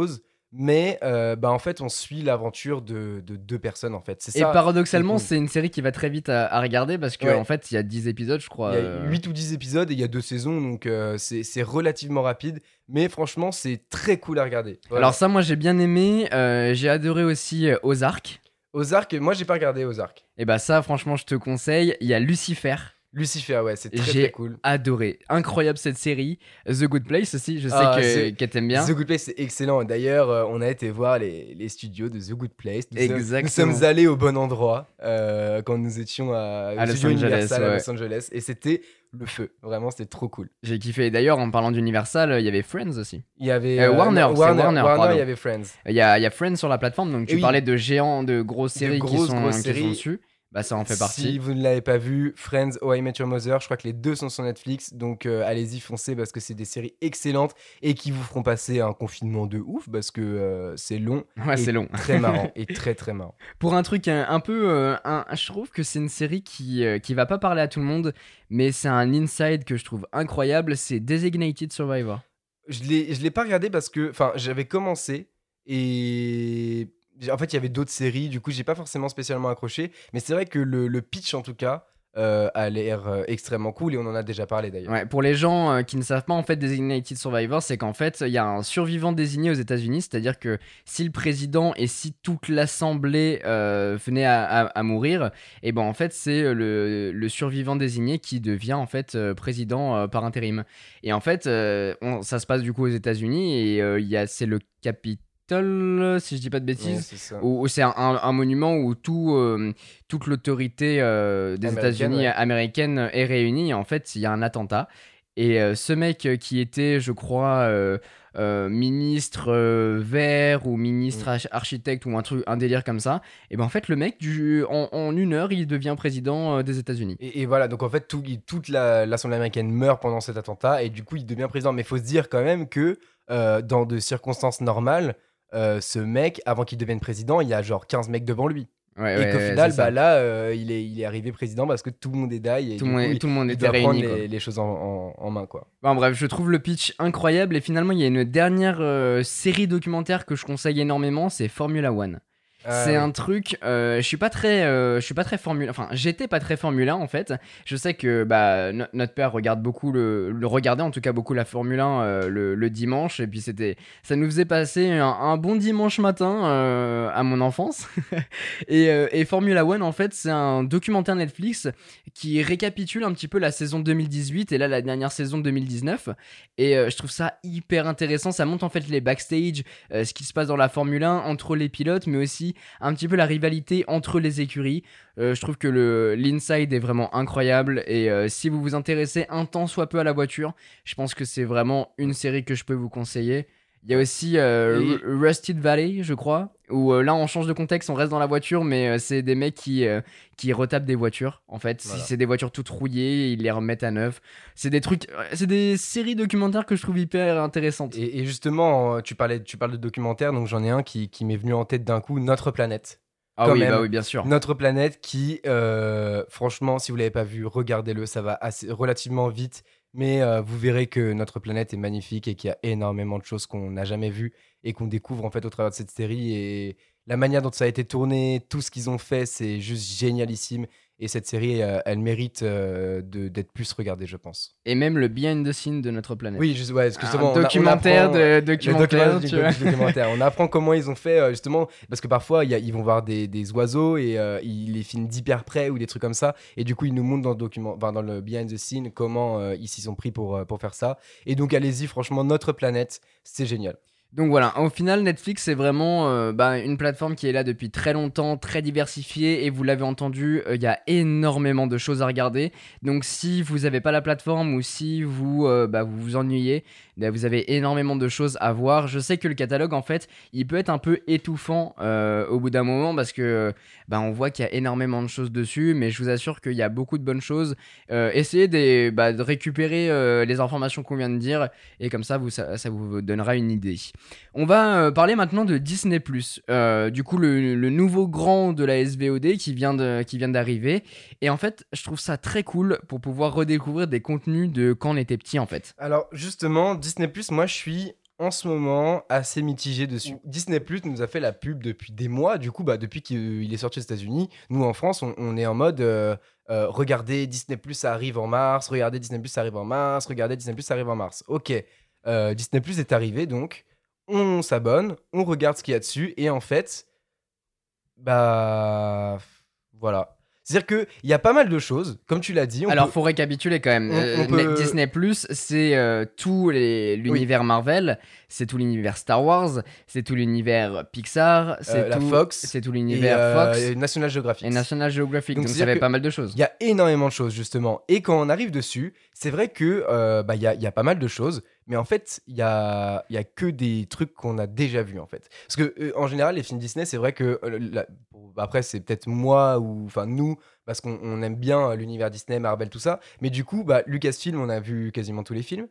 mais euh, bah, en fait, on suit l'aventure de, de deux personnes, en fait. C'est Et ça. paradoxalement, c'est une série qui va très vite à, à regarder parce qu'en Ouais. en fait, il y a 10 épisodes, je crois. Il y a euh, 8 ou 10 épisodes et il y a deux saisons, donc euh, c'est c'est relativement rapide. Mais franchement, c'est très cool à regarder. Voilà. Alors, ça, moi, j'ai bien aimé. euh, j'ai adoré aussi euh, Ozark. Ozark, moi, j'ai pas regardé Ozark. Et bah, ça, franchement, je te conseille. Il y a Lucifer. Lucifer, ouais, c'est très, J'ai très cool. Adoré. Incroyable cette série. The Good Place aussi, je sais Ah, que, que t'aimes bien. The Good Place, c'est excellent. D'ailleurs, euh, on a été voir les, les studios de The Good Place. Nous sommes- Exactement. Nous sommes allés au bon endroit euh, quand nous étions à, À Los Angeles, Universal à ouais. Los Angeles. Et c'était le feu. Vraiment, c'était trop cool. J'ai kiffé. D'ailleurs, en parlant d'Universal, il y avait Friends aussi. Il y avait Euh, Warner, Warner, Warner, il y avait Friends. Il y a, il y a Friends sur la plateforme, donc tu Et oui. parlais de géants, de grosses séries grosses, qui, sont, grosses qui séries. sont dessus. Bah, ça en fait Si partie. vous ne l'avez pas vu, Friends, Oh I Met Your Mother, je crois que les deux sont sur Netflix, donc euh, allez-y, foncez parce que c'est des séries excellentes et qui vous feront passer un confinement de ouf parce que euh, c'est long, Ouais, c'est long. très marrant et très très marrant. Pour un truc un, un peu. euh, un- je trouve que c'est une série qui, euh, qui va pas parler à tout le monde, mais c'est un inside que je trouve incroyable. C'est Designated Survivor. Je l'ai, je l'ai pas regardé parce que, enfin, j'avais commencé et en fait il y avait d'autres séries, du coup j'ai pas forcément spécialement accroché, mais c'est vrai que le, pitch en tout cas euh, a l'air euh, extrêmement cool et on en a déjà parlé d'ailleurs. Pour les gens euh, qui ne savent pas, en fait, Designated Survivor, c'est qu'en fait, il y a un survivant désigné aux États-Unis, c'est-à-dire que si le président et si toute l'assemblée venait à, mourir, et ben en fait, c'est le, survivant désigné qui devient en fait président par intérim. Et en fait, ça se passe du coup aux États-Unis et c'est le Capitole, si je dis pas de bêtises. c'est ça. où, où c'est un, monument où tout, euh, toute l'autorité euh, des États-Unis ouais. américaine est réunie. En fait, il y a un attentat. Et euh, ce mec qui était, je crois, ministre vert ou ministre Mm. arch- architecte ou un truc, un délire comme ça, et ben en fait, le mec, du, en, en une heure, il devient président des États-Unis. Et, et voilà, donc en fait, tout- il- toute la- l'Assemblée américaine meurt pendant cet attentat et du coup, il devient président. Mais il faut se dire quand même que euh, dans de circonstances normales, euh, ce mec, avant qu'il devienne président, il y a genre 15 mecs devant lui. Ouais, et ouais, qu'au ouais, final, bah là, euh, il, est, il est arrivé président parce que tout le monde est die et tout, du le monde, coup, il- tout le monde il doit prendre réuni. quoi. les, les choses en, en- en main, quoi. Bon, bref, je trouve le pitch incroyable et finalement il y a une dernière euh, série documentaire que je conseille énormément, c'est Formula One. C'est oui. un truc, euh, je suis pas très, euh, je suis pas très Formule, enfin j'étais pas très Formule 1 en fait. Je sais que bah no- notre père regarde beaucoup le, le regardait en tout cas beaucoup la Formule 1 euh, le, le dimanche et puis c'était, ça nous faisait passer un, un bon dimanche matin euh, à mon enfance. et, euh, et Formula One en fait c'est un documentaire Netflix qui récapitule un petit peu la saison 2018 et là la dernière saison 2019 et euh, je trouve ça hyper intéressant. Ça montre en fait les backstage, euh, ce qui se passe dans la Formule 1 entre les pilotes, mais aussi un petit peu la rivalité entre les écuries. Euh, je trouve que l'inside est vraiment incroyable et euh, si vous vous intéressez un temps soit peu à la voiture, je pense que c'est vraiment une série que je peux vous conseiller. Il y a aussi euh, Et- Rusted Valley, je crois, où euh, là on change de contexte, on reste dans la voiture, mais euh, c'est des mecs qui, qui retapent des voitures. En fait, Voilà. si c'est des voitures toutes rouillées, ils les remettent à neuf. C'est des trucs, c'est des séries documentaires que je trouve hyper intéressantes. Et, et justement, tu, parlais, tu parles de documentaire, donc j'en ai un qui, qui m'est venu en tête d'un coup, Notre planète. ah oui, même. bah oui, bien sûr. Notre planète qui, franchement, si vous l'avez pas vu, regardez-le, ça va assez, relativement vite, mais euh, vous verrez que notre planète est magnifique et qu'il y a énormément de choses qu'on n'a jamais vues et qu'on découvre en fait au travers de cette série. Et la manière dont ça a été tourné, tout ce qu'ils ont fait, c'est juste génialissime Et cette série, euh, elle mérite euh, d'être plus regardée, je pense. Et même le behind the scene de notre planète. Oui, juste, ouais, justement, un on documentaire apprend- de documentaire, du- du. On apprend comment ils ont fait, euh, justement, parce que parfois, il y a- ils vont voir des, des oiseaux et euh, ils les filment d'hyper près ou des trucs comme ça. Et du coup, ils nous montrent dans le, document, enfin, dans le behind the scene comment euh, ils s'y sont pris pour, pour faire ça. Et donc, allez-y, franchement, notre planète, c'est génial. Donc voilà, au final, Netflix, c'est vraiment euh, bah, une plateforme qui est là depuis très longtemps, très diversifiée, et vous l'avez entendu, euh, il y a énormément de choses à regarder. Donc si vous n'avez pas la plateforme ou si vous euh, bah, vous, ennuyez, bah, vous avez énormément de choses à voir. Je sais que le catalogue, en fait, il peut être un peu étouffant au bout d'un moment parce que on voit qu'il y a énormément de choses dessus, mais je vous assure qu'il y a beaucoup de bonnes choses. Essayez de récupérer les informations qu'on vient de dire, et comme ça, ça vous donnera une idée. On va euh, parler maintenant de Disney+. Euh, du coup, le, le nouveau grand de la SVOD qui vient de- qui vient d'arriver. Et en fait, je trouve ça très cool pour pouvoir redécouvrir des contenus de quand on était petit, en fait. Alors, justement, Disney, moi, je suis en ce moment assez mitigé dessus. Disney nous a fait la pub depuis des mois. Du coup, bah, depuis qu'il est sorti aux États-Unis, nous en France, on, on est en mode euh, euh, regardez Disney ça arrive en mars, regardez Disney ça arrive en mars, regardez Disney ça arrive en mars. Ok, euh, Disney est arrivé donc. On s'abonne, on regarde ce qu'il y a dessus et en fait, bah voilà. C'est-à-dire qu'il y a pas mal de choses, comme tu l'as dit. on Alors, peut- faut récapituler quand même. on- Euh, on peut- Disney c'est euh, tout l'univers Marvel, c'est tout l'univers Star Wars, c'est tout l'univers Pixar, c'est Euh, la tout, Fox c'est tout l'univers euh, Fox et National Geographic. et National Geographic. Donc, Donc, ça fait pas mal de choses. Il y a énormément de choses, justement. Et quand on arrive dessus, c'est vrai que euh, bah, y, a, y a pas mal de choses, mais en fait, il y a, y a que des trucs qu'on a déjà vus, en fait. Parce que, euh, en général, les films Disney, c'est vrai que. euh, bon, après, c'est peut-être moi ou. Enfin, nous, parce qu'on on aime bien euh, l'univers Disney, Marvel, tout ça. Mais du coup, bah, Lucasfilm, on a vu quasiment tous les films.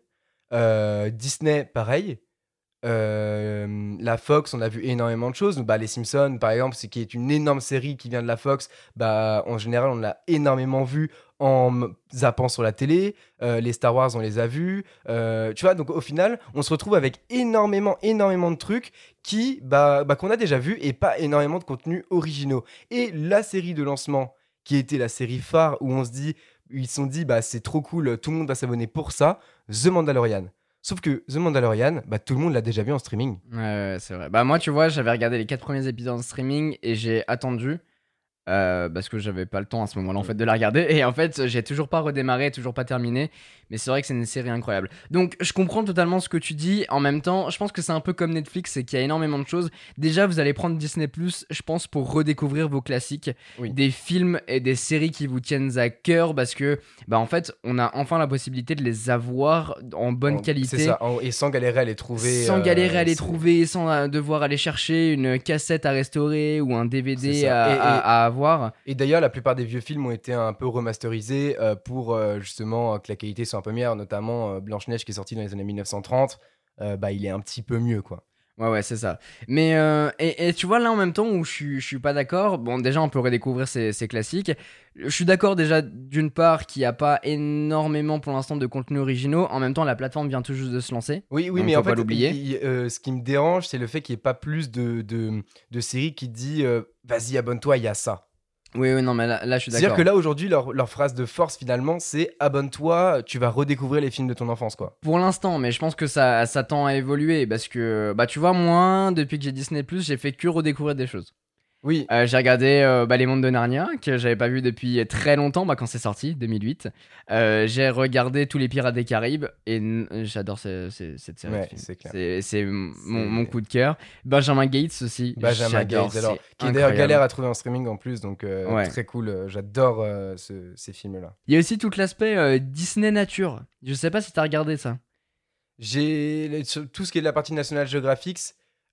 Disney, pareil. Euh, la Fox, on a vu énormément de choses. Bah, les Simpsons, par exemple, qui est une énorme série qui vient de la Fox. Bah, en général, on l'a énormément vu en zappant sur la télé. Euh, les Star Wars, on les a vus. Euh, tu vois, donc au final, on se retrouve avec énormément, énormément de trucs qui, bah, bah, qu'on a déjà vus et pas énormément de contenus originaux. Et la série de lancement, qui était la série phare où on se dit, ils se sont dit, bah, c'est trop cool, tout le monde va s'abonner pour ça, The Mandalorian. Sauf que The Mandalorian, bah, tout le monde l'a déjà vu en streaming. Ouais, ouais, c'est vrai. Bah moi, tu vois, j'avais regardé les quatre premiers épisodes en streaming et j'ai attendu euh, parce que j'avais pas le temps à ce moment-là en fait de la regarder et en fait j'ai toujours pas redémarré, toujours pas terminé. Mais c'est vrai que c'est une série incroyable. Donc je comprends totalement ce que tu dis. En même temps, je pense que c'est un peu comme Netflix, c'est qu'il y a énormément de choses. Déjà, vous allez prendre Disney je pense, pour redécouvrir vos classiques, Oui. des films et des séries qui vous tiennent à cœur parce que bah en fait, on a enfin la possibilité de les avoir en bonne En- qualité. C'est ça, en- et sans galérer à les trouver. Sans euh, galérer à les trouver, sans euh, devoir aller chercher une cassette à restaurer ou un DVD à, Et- et- à- à avoir. Et d'ailleurs, la plupart des vieux films ont été un peu remasterisés euh, pour euh, justement que la qualité soit un peu notamment euh, Blanche-Neige qui est sorti dans les années 1930. euh, bah, il est un petit peu mieux, quoi. Ouais, ouais, c'est ça. Mais, euh, et, et tu vois, là en même temps où je suis, je suis pas d'accord, bon, déjà on peut redécouvrir ces, ces classiques. Je suis d'accord déjà d'une part qu'il n'y a pas énormément pour l'instant de contenu originaux. En même temps, la plateforme vient tout juste de se lancer. Oui, oui, mais en fait, l'oublier. il- euh, ce qui me dérange, c'est le fait qu'il n'y ait pas plus de, de, de séries qui dit euh, vas-y, abonne-toi, il y a ça. Oui, oui, non, mais là, là je suis C'est-à-dire d'accord. que là, aujourd'hui, leur, leur phrase de force, finalement, c'est abonne-toi, tu vas redécouvrir les films de ton enfance, quoi. Pour l'instant, mais je pense que ça, ça tend à évoluer parce que, bah, tu vois, moi, depuis que j'ai Disney, j'ai fait que redécouvrir des choses. Oui, Euh, j'ai regardé euh, bah, Les Mondes de Narnia, que j'avais pas vu depuis très longtemps, bah, quand c'est sorti, 2008. Euh, j'ai regardé tous les Pirates des Caraïbes, et j'adore ce- ce- cette série. de Ouais, films. c'est clair. C'est mon, coup de cœur. Benjamin Gates aussi. Benjamin Gates, alors, c'est qui est d'ailleurs galère à trouver en streaming en plus, donc Ouais. très cool. J'adore ce- ces films-là. Il y a aussi tout l'aspect Disney Nature. Je sais pas si t'as regardé ça. J'ai tout ce qui est de la partie National Geographic.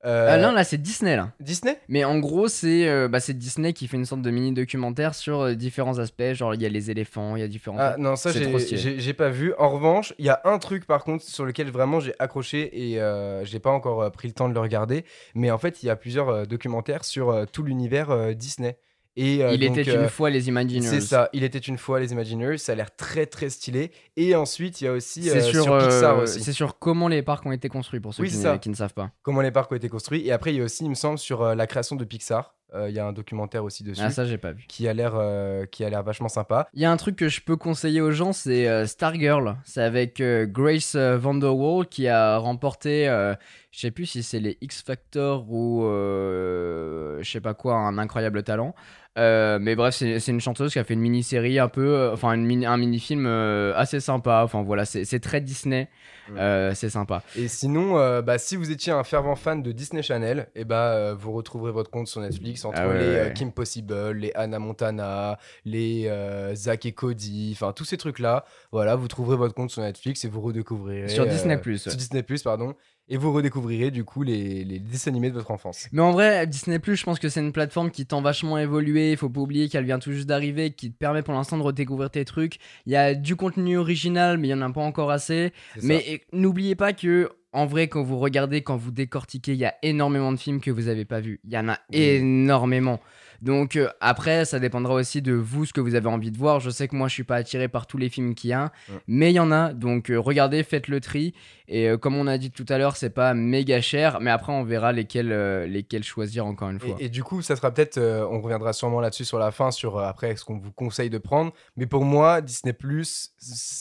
Euh, Ah non, là, c'est Disney, là. Disney? Mais en gros, c'est euh, bah, c'est Disney qui fait une sorte de mini documentaire sur euh, différents aspects. Genre, il y a les éléphants, il y a différents. Ah non, ça j'ai- pas vu. En revanche, il y a un truc par contre sur lequel vraiment j'ai accroché et euh, j'ai pas encore pris le temps de le regarder. Mais en fait, il y a plusieurs documentaires sur tout l'univers Disney. Et, euh, il donc, était euh, une fois les Imagineers. C'est ça, il était une fois les Imagineers, ça a l'air très très stylé. Et ensuite, il y a aussi C'est euh, sur, sur, Pixar euh, aussi, c'est sur comment les parcs ont été construits pour ceux Oui, qui, qui ne savent pas. comment les parcs ont été construits. Et après, il y a aussi, il me semble, sur euh, la création de Pixar. Euh, Il y a un documentaire aussi dessus Ah, ça, j'ai pas vu. qui a l'air euh, qui a l'air vachement sympa. Il y a un truc que je peux conseiller aux gens, c'est euh, Stargirl. C'est avec Grace Vanderwall qui a remporté, je sais plus si c'est les X Factor ou je sais pas quoi, un incroyable talent. Euh, mais bref, c'est une chanteuse qui a fait une mini-série un peu, euh, enfin une mini- un mini-film euh, assez sympa. Enfin voilà, c'est très Disney, c'est sympa. Et sinon, bah, si vous étiez un fervent fan de Disney Channel, et bah, euh, vous retrouverez votre compte sur Netflix entre Ah ouais, les ouais. Kim Possible, les Anna Montana, les Zack et Cody, enfin tous ces trucs-là. Voilà, vous trouverez votre compte sur Netflix et vous redécouvrirez. Sur Disney+, Sur ouais. Disney, pardon. Et vous redécouvrirez du coup les, les dessins animés de votre enfance. Mais en vrai, Disney Plus, je pense que c'est une plateforme qui tend vachement à évoluer. Il faut pas oublier qu'elle vient tout juste d'arriver, qui te permet pour l'instant de redécouvrir tes trucs. Il y a du contenu original, mais il y en a pas encore assez. Mais n'oubliez pas que, en vrai, quand vous regardez, quand vous décortiquez, il y a énormément de films que vous avez pas vus. Il y en a Oui. énormément. Donc euh, après, ça dépendra aussi de vous, ce que vous avez envie de voir. Je sais que moi, je suis pas attiré par tous les films qu'il y a, mais il y en a. Donc euh, regardez, faites le tri. Et euh, comme on a dit tout à l'heure, c'est pas méga cher, mais après, on verra lesquels, lesquels choisir encore une fois. Et, et du coup, ça sera peut-être, on reviendra sûrement là-dessus sur la fin, sur après ce qu'on vous conseille de prendre. Mais pour moi, Disney Plus,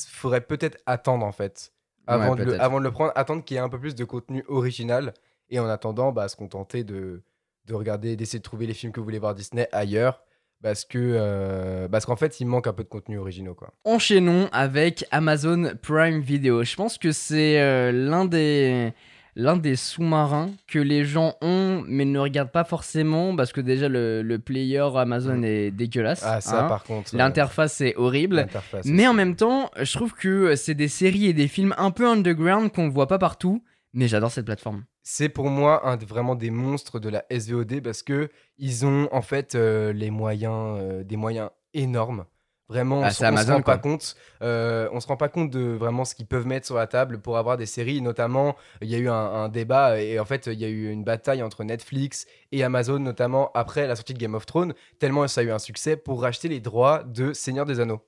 faudrait peut-être attendre en fait, avant, Ouais, de le, peut-être. avant de le prendre, attendre qu'il y ait un peu plus de contenu original. Et en attendant, bah, se contenter de, de regarder, d'essayer de trouver les films que vous voulez voir Disney ailleurs. Parce que euh, parce qu'en fait, il manque un peu de contenu originaux. Quoi. Enchaînons avec Amazon Prime Video. Je pense que c'est euh, l'un des l'un des sous-marins que les gens ont mais ne regardent pas forcément parce que déjà le, le player Amazon est dégueulasse. Ah, ça, hein. par contre. euh, L'interface est horrible. Mais en même temps, je trouve que c'est des séries et des films un peu underground qu'on voit pas partout. Mais j'adore cette plateforme. c'est pour moi un vraiment des monstres de la SVOD parce que ils ont en fait euh, les moyens, euh, des moyens énormes. Vraiment, on Ah, se- on se Amazon, rend pas compte. euh, on se rend pas compte de vraiment ce qu'ils peuvent mettre sur la table pour avoir des séries. Notamment, il y a eu un, un débat et en fait, il y a eu une bataille entre Netflix et Amazon, notamment après la sortie de Game of Thrones, tellement ça a eu un succès pour racheter les droits de Seigneur des Anneaux.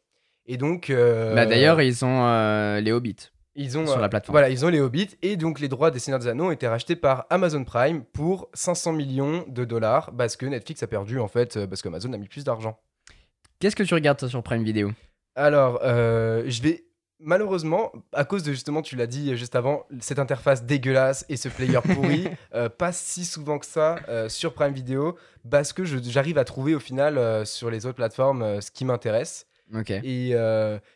Et donc, euh, Bah, D'ailleurs, ils ont euh, les Hobbits. ils ont sur la plateforme. Voilà, ils ont les Hobbits et donc les droits des Seigneurs des Anneaux ont été rachetés par Amazon Prime pour 500 millions de dollars parce que Netflix a perdu en fait parce qu'Amazon a mis plus d'argent. Qu'est-ce que tu regardes toi sur Prime Video? Alors, euh, je vais malheureusement à cause de justement tu l'as dit juste avant cette interface dégueulasse et ce player pourri euh, pas si souvent que ça euh, sur Prime Video parce que j'arrive à trouver au final euh, sur les autres plateformes ce qui m'intéresse. Ok. Et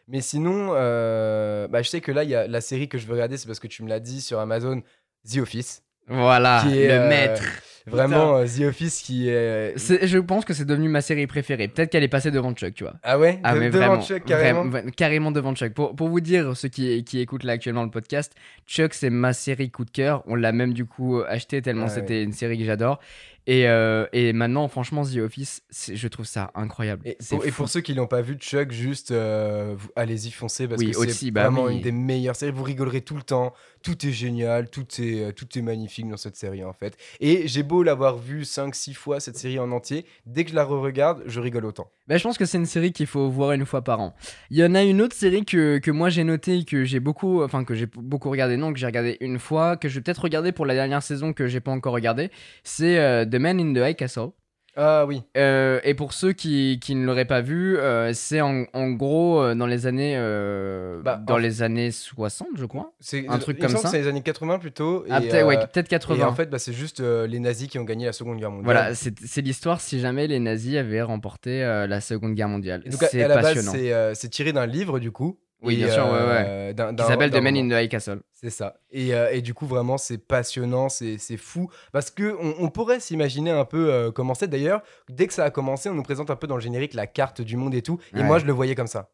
mais sinon, bah, je sais que là, il y a la série que je veux regarder, c'est parce que tu me l'as dit sur Amazon, The Office. Voilà, Qui est, le maître. Vraiment, euh, The Office qui est. C'est- Je pense que c'est devenu ma série préférée. Peut-être qu'elle est passée devant Chuck, tu vois. Ah ouais? Ah, De- mais devant vraiment, Chuck, carrément? vraiment, carrément devant Chuck. Pour, pour vous dire, ceux qui, qui écoutent là actuellement le podcast, Chuck, c'est ma série coup de cœur. On l'a même du coup acheté tellement Ouais, c'était une série que j'adore. Et, euh, et maintenant, franchement, The Office, je trouve ça incroyable. Et pour, et fou. pour ceux qui l'ont pas vu, Chuck, juste euh, allez-y foncez parce Oui, que c'est bah vraiment oui. une des meilleures séries. Vous rigolerez tout le temps, tout est génial, tout est, euh, tout est magnifique dans cette série en fait. Et j'ai l'avoir vu 5-6 fois cette série en entier, dès que je la re-regarde, je rigole autant. Bah, je pense que c'est une série qu'il faut voir une fois par an. Il y en a une autre série que, que moi j'ai notée, que j'ai beaucoup, enfin que j'ai beaucoup regardé, non, que j'ai regardé une fois, que je vais peut-être regarder pour la dernière saison que j'ai pas encore regardé. C'est euh, The Man in the High Castle. Ah oui, Euh, et pour ceux qui, qui ne l'auraient pas vu, euh, c'est en, en gros euh, dans les années Bah, dans en- les années 60, je crois. c'est Un truc il comme ça. C'est les années 80 plutôt. Ah, peut-être ouais, euh, peut-être Et 80. en fait, bah, c'est juste les nazis qui ont gagné la Seconde Guerre mondiale. voilà, c'est l'histoire si jamais les nazis avaient remporté la Seconde Guerre mondiale. C'est passionnant. c'est tiré d'un livre du coup. Oui, bien sûr, ouais, euh, d'un- Qui s'appelle The Man in the High Castle. C'est ça. Et, euh, et du coup, vraiment, c'est passionnant, c'est fou. Parce que on, on pourrait s'imaginer un peu euh, comment c'est. D'ailleurs, dès que ça a commencé, on nous présente un peu dans le générique la carte du monde et tout. Et Ouais. moi, je le voyais comme ça.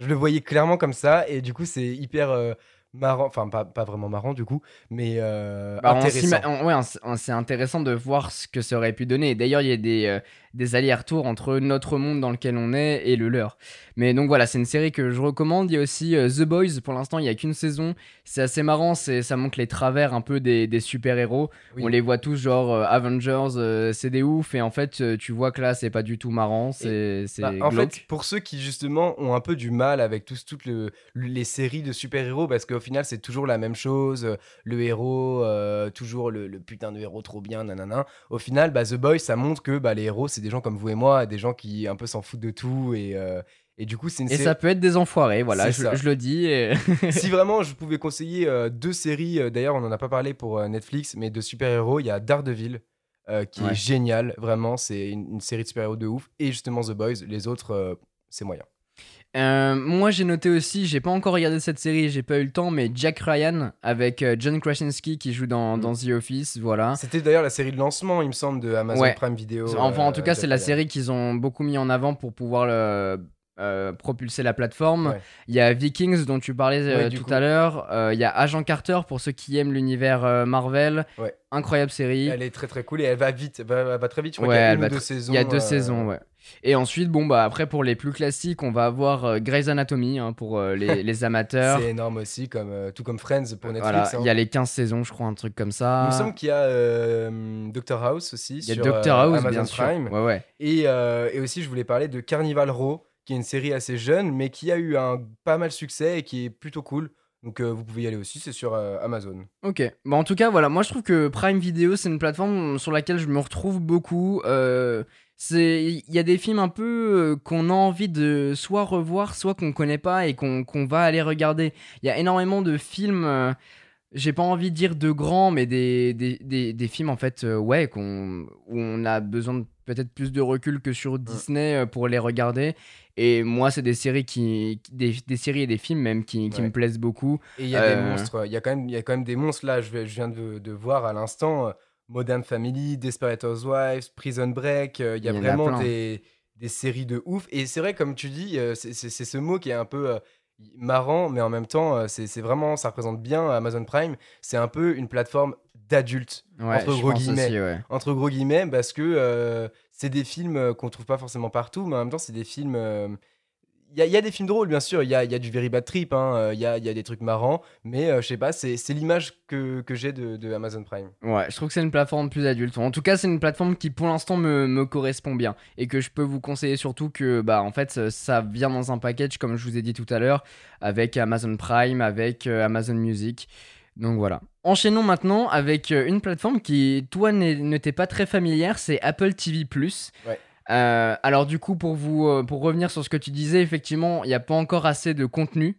Je le voyais clairement comme ça. Et du coup, c'est hyper euh, marrant. Enfin, pas, pas vraiment marrant du coup, mais euh, Bah, intéressant. ouais, c'est intéressant de voir ce que ça aurait pu donner. D'ailleurs, il y a des, euh, des allers-retours entre notre monde dans lequel on est et le leur. Mais donc voilà, c'est une série que je recommande. Il y a aussi euh, The Boys. Pour l'instant, il n'y a qu'une saison. C'est assez marrant. Ça montre les travers un peu des, des super-héros. Oui. On les voit tous, genre euh, Avengers, euh, c'est des ouf. Et en fait, tu vois que là, c'est pas du tout marrant. C'est Bah, en fait, pour ceux qui justement ont un peu du mal avec tous, toutes le- les séries de super-héros, parce que au final, c'est toujours la même chose. Le héros, toujours le, le putain de héros trop bien, nanana. Au final, bah, The Boys, ça montre que bah, les héros, c'est des gens comme vous et moi, des gens qui un peu s'en foutent de tout. Et, euh, et du coup, c'est une Et ça peut être des enfoirés, voilà, C'est je, le dis. et- si vraiment je pouvais conseiller euh, deux séries, euh, d'ailleurs on n'en a pas parlé pour euh, Netflix, mais de super-héros, il y a Daredevil, qui Ouais. est génial, vraiment, c'est une, une série de super-héros de ouf, et justement The Boys, les autres, c'est moyen. Euh, moi, j'ai noté aussi, j'ai pas encore regardé cette série, j'ai pas eu le temps, mais Jack Ryan avec euh, John Krasinski qui joue dans, Mm. dans The Office, voilà. C'était d'ailleurs la série de lancement, il me semble, de Amazon Ouais. Prime Video. Enfin, en tout euh, cas, c'est la série qu'ils ont beaucoup mis en avant pour pouvoir le- euh, propulser la plateforme. Ouais. Il y a Vikings dont tu parlais euh, Ouais, tout coup. à l'heure. Euh, Il y a Agent Carter pour ceux qui aiment l'univers Marvel. Ouais. Incroyable série. Elle est très très cool et elle va vite, elle va, elle va très vite. Je crois Ouais, qu'il y a elle une va ou deux tr- saisons. Il y a deux saisons, ouais. Et ensuite, bon, bah après, pour les plus classiques, on va avoir Grey's Anatomy hein, pour les, les amateurs. C'est énorme aussi, comme, tout comme Friends pour Netflix. Voilà, hein. il y a les 15 saisons, je crois, un truc comme ça. Il me semble qu'il y a Doctor House aussi Il y a sur Doctor House, Amazon bien sûr. Prime. Ouais, ouais. Et, et aussi, je voulais parler de Carnival Row, qui est une série assez jeune, mais qui a eu un pas mal succès et qui est plutôt cool. Donc, euh, vous pouvez y aller aussi, c'est sur euh, Amazon. Ok. Bon, en tout cas, voilà, moi je trouve que Prime Video, c'est une plateforme sur laquelle je me retrouve beaucoup. Euh, il y a des films un peu euh, qu'on a envie de soit revoir, soit qu'on connaît pas et qu'on qu'on va aller regarder. Il y a énormément de films. j'ai pas envie de dire de grands, mais des, des, des, des films en fait, ouais, qu'on, où on a besoin de peut-être plus de recul que sur Disney euh, pour les regarder. Et moi, c'est des séries qui, des, des séries et des films même qui, qui Ouais. me plaisent beaucoup. Et il y a Euh. des monstres, il y a, quand même, il y a quand même des monstres là, je, viens de, de voir à l'instant euh, Modern Family, Desperate Housewives, Prison Break, euh, il y a Il y vraiment des, des séries de ouf. Et c'est vrai, comme tu dis, euh, c'est ce mot qui est un peu euh, marrant, mais en même temps, euh, c'est vraiment, ça représente bien Amazon Prime. C'est un peu une plateforme d'adultes, Ouais, entre gros guillemets. aussi, ouais. entre gros guillemets, parce que euh, c'est des films euh, qu'on trouve pas forcément partout, mais en même temps, c'est des films. euh, Il y, a- il y a des films drôles, bien sûr. Il y a, y a du Very Bad Trip, hein, il y, a, y a des trucs marrants, mais euh, je sais pas, c'est l'image que, que j'ai de, de Amazon Prime. Ouais, je trouve que c'est une plateforme plus adulte. En tout cas, c'est une plateforme qui pour l'instant me, me correspond bien et que je peux vous conseiller surtout que bah en fait ça- vient dans un package comme je vous ai dit tout à l'heure avec Amazon Prime, avec Amazon Music. Donc voilà. Enchaînons maintenant avec euh, une plateforme qui toi ne t'es pas très familière, c'est Apple TV+. Ouais. Euh, alors du coup pour vous euh, pour revenir sur ce que tu disais, effectivement, il n'y a pas encore assez de contenu.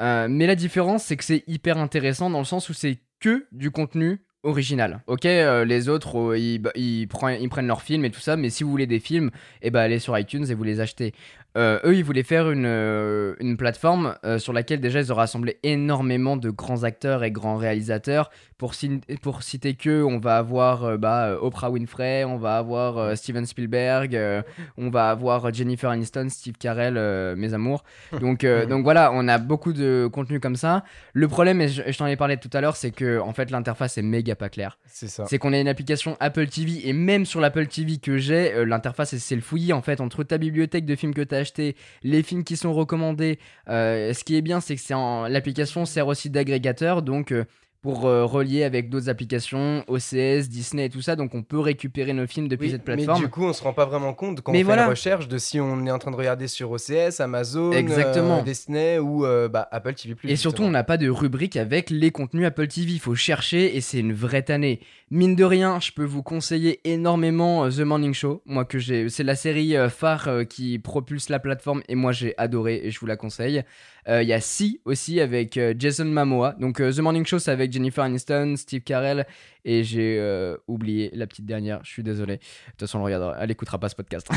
Euh, mais la différence, c'est que c'est hyper intéressant dans le sens où c'est que du contenu original. Ok, les autres, ils, bah, ils, prennent, ils prennent leurs films et tout ça, mais si vous voulez des films, eh ben, allez sur iTunes et vous les achetez. Euh, eux, ils voulaient faire une, euh, une plateforme euh, sur laquelle déjà ils ont rassemblé énormément de grands acteurs et grands réalisateurs. Pour, pour citer que, on va avoir bah, Oprah Winfrey, on va avoir Steven Spielberg, on va avoir Jennifer Aniston, Steve Carell, mes amours. Donc, donc voilà, on a beaucoup de contenu comme ça. Le problème, et je, je t'en ai parlé tout à l'heure, c'est que en fait l'interface est méga pas claire. C'est ça. C'est qu'on a une application Apple TV et même sur l'Apple TV que j'ai, l'interface c'est le fouillis en fait entre ta bibliothèque de films que tu les films qui sont recommandés. Euh, ce qui est bien, c'est que c'est l'application sert aussi d'agrégateur, donc euh, pour euh, relier avec d'autres applications, OCS, Disney et tout ça, donc on peut récupérer nos films depuis Oui, cette mais plateforme. du coup, on se rend pas vraiment compte quand Mais on fait une recherche de si on est en train de regarder sur OCS, Amazon, Exactement. euh, Disney ou euh, bah, Apple TV+. Et surtout, on n'a pas de rubrique avec les contenus Apple TV. Il faut chercher et c'est une vraie tannée. Mine de rien, je peux vous conseiller énormément euh, The Morning Show. Moi, que j'ai, c'est la série euh, phare euh, qui propulse la plateforme et moi j'ai adoré et je vous la conseille. Euh, Il y a Si aussi avec Jason Momoa. Donc euh, The Morning Show, c'est avec Jennifer Aniston, Steve Carell et j'ai euh, oublié la petite dernière. Je suis désolé. De toute façon, on regardera. Elle écoutera pas ce podcast.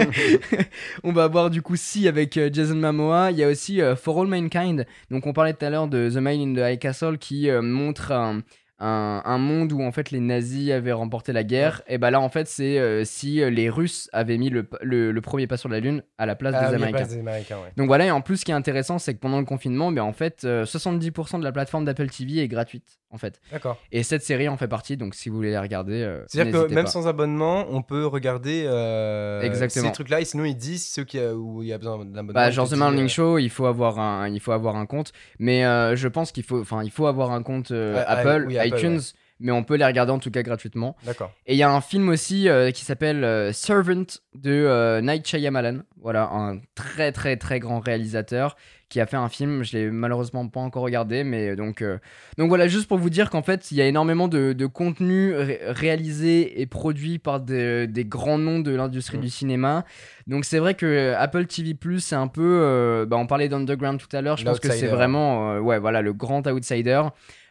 on va avoir du coup Si avec Jason Momoa. Il y a aussi For All Mankind. Donc on parlait tout à l'heure de The Man in the High Castle qui montre un, un, un monde où en fait les nazis avaient remporté la guerre. Et bah là en fait c'est euh, si euh, les Russes avaient mis le, le, le premier pas sur la lune à la place Ah des oui, Américains. pas des Américains, ouais. Donc voilà, et en plus, ce qui est intéressant, c'est que pendant le confinement, ben, en fait, euh, 70% de la plateforme d'Apple TV est gratuite, en fait. D'accord. Et cette série en fait partie, donc si vous voulez la regarder, euh, C'est-à-dire que même pas. sans abonnement, on peut regarder euh, Exactement. ces trucs-là et sinon ils disent ceux qui a, où il y a besoin d'un abonnement. Bah, genre The Morning euh, Show, il faut avoir un, il faut avoir un compte, mais euh, je pense qu'il faut, il faut avoir un compte euh, Apple, oui, Apple, iTunes, ouais. mais on peut les regarder en tout cas gratuitement. D'accord. Et il y a un film aussi euh, qui s'appelle euh, Servant de euh, Night Shyamalan. Voilà, un très très très grand réalisateur qui a fait un film. Je l'ai malheureusement pas encore regardé, mais donc euh, donc voilà, juste pour vous dire qu'en fait, il y a énormément de, de contenu ré- réalisé et produit par des, des grands noms de l'industrie Mm. du cinéma. Donc c'est vrai que Apple TV Plus, c'est un peu, euh, bah, on parlait d'Underground tout à l'heure. Je pense que c'est vraiment, euh, ouais, voilà, le grand outsider.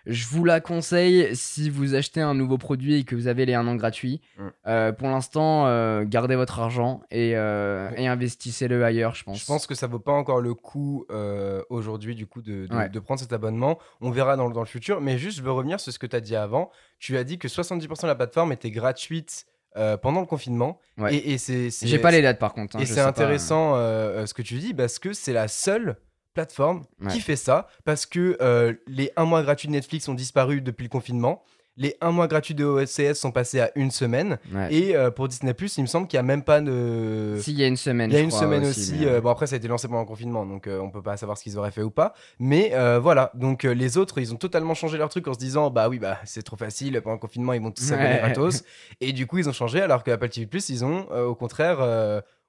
Je vous la conseille si vous achetez un nouveau produit et que vous avez les un an gratuits. Mm. Euh, pour l'instant, euh, gardez votre argent et, euh, et investissez-le ailleurs, je pense. Je pense que ça vaut pas encore le coup aujourd'hui du coup de, de- Ouais. de prendre cet abonnement. On verra dans, le- dans le futur. Mais juste, je veux revenir sur ce que tu as dit avant. Tu as dit que 70% de la plateforme était gratuite pendant le confinement. Ouais. Et, et c'est, J'ai pas les dates par contre. hein, Et c'est pas. intéressant ce que tu dis parce que c'est la seule plateforme Ouais. qui fait ça parce que euh, les un mois gratuits de Netflix ont disparu depuis le confinement. Les un mois gratuits de OCS sont passés à une semaine. Ouais. Et euh, pour Disney, il me semble qu'il y a même pas de. Si, il y a une semaine. Il y a une semaine aussi. mais, euh, bon, après, ça a été lancé pendant le confinement, donc on peut pas savoir ce qu'ils auraient fait ou pas. Mais voilà, donc les autres, ils ont totalement changé leur truc en se disant bah oui, bah c'est trop facile, pendant le confinement, ils vont tous s'abonner Ouais. gratos. Et du coup, ils ont changé, alors que Apple TV, ils ont au contraire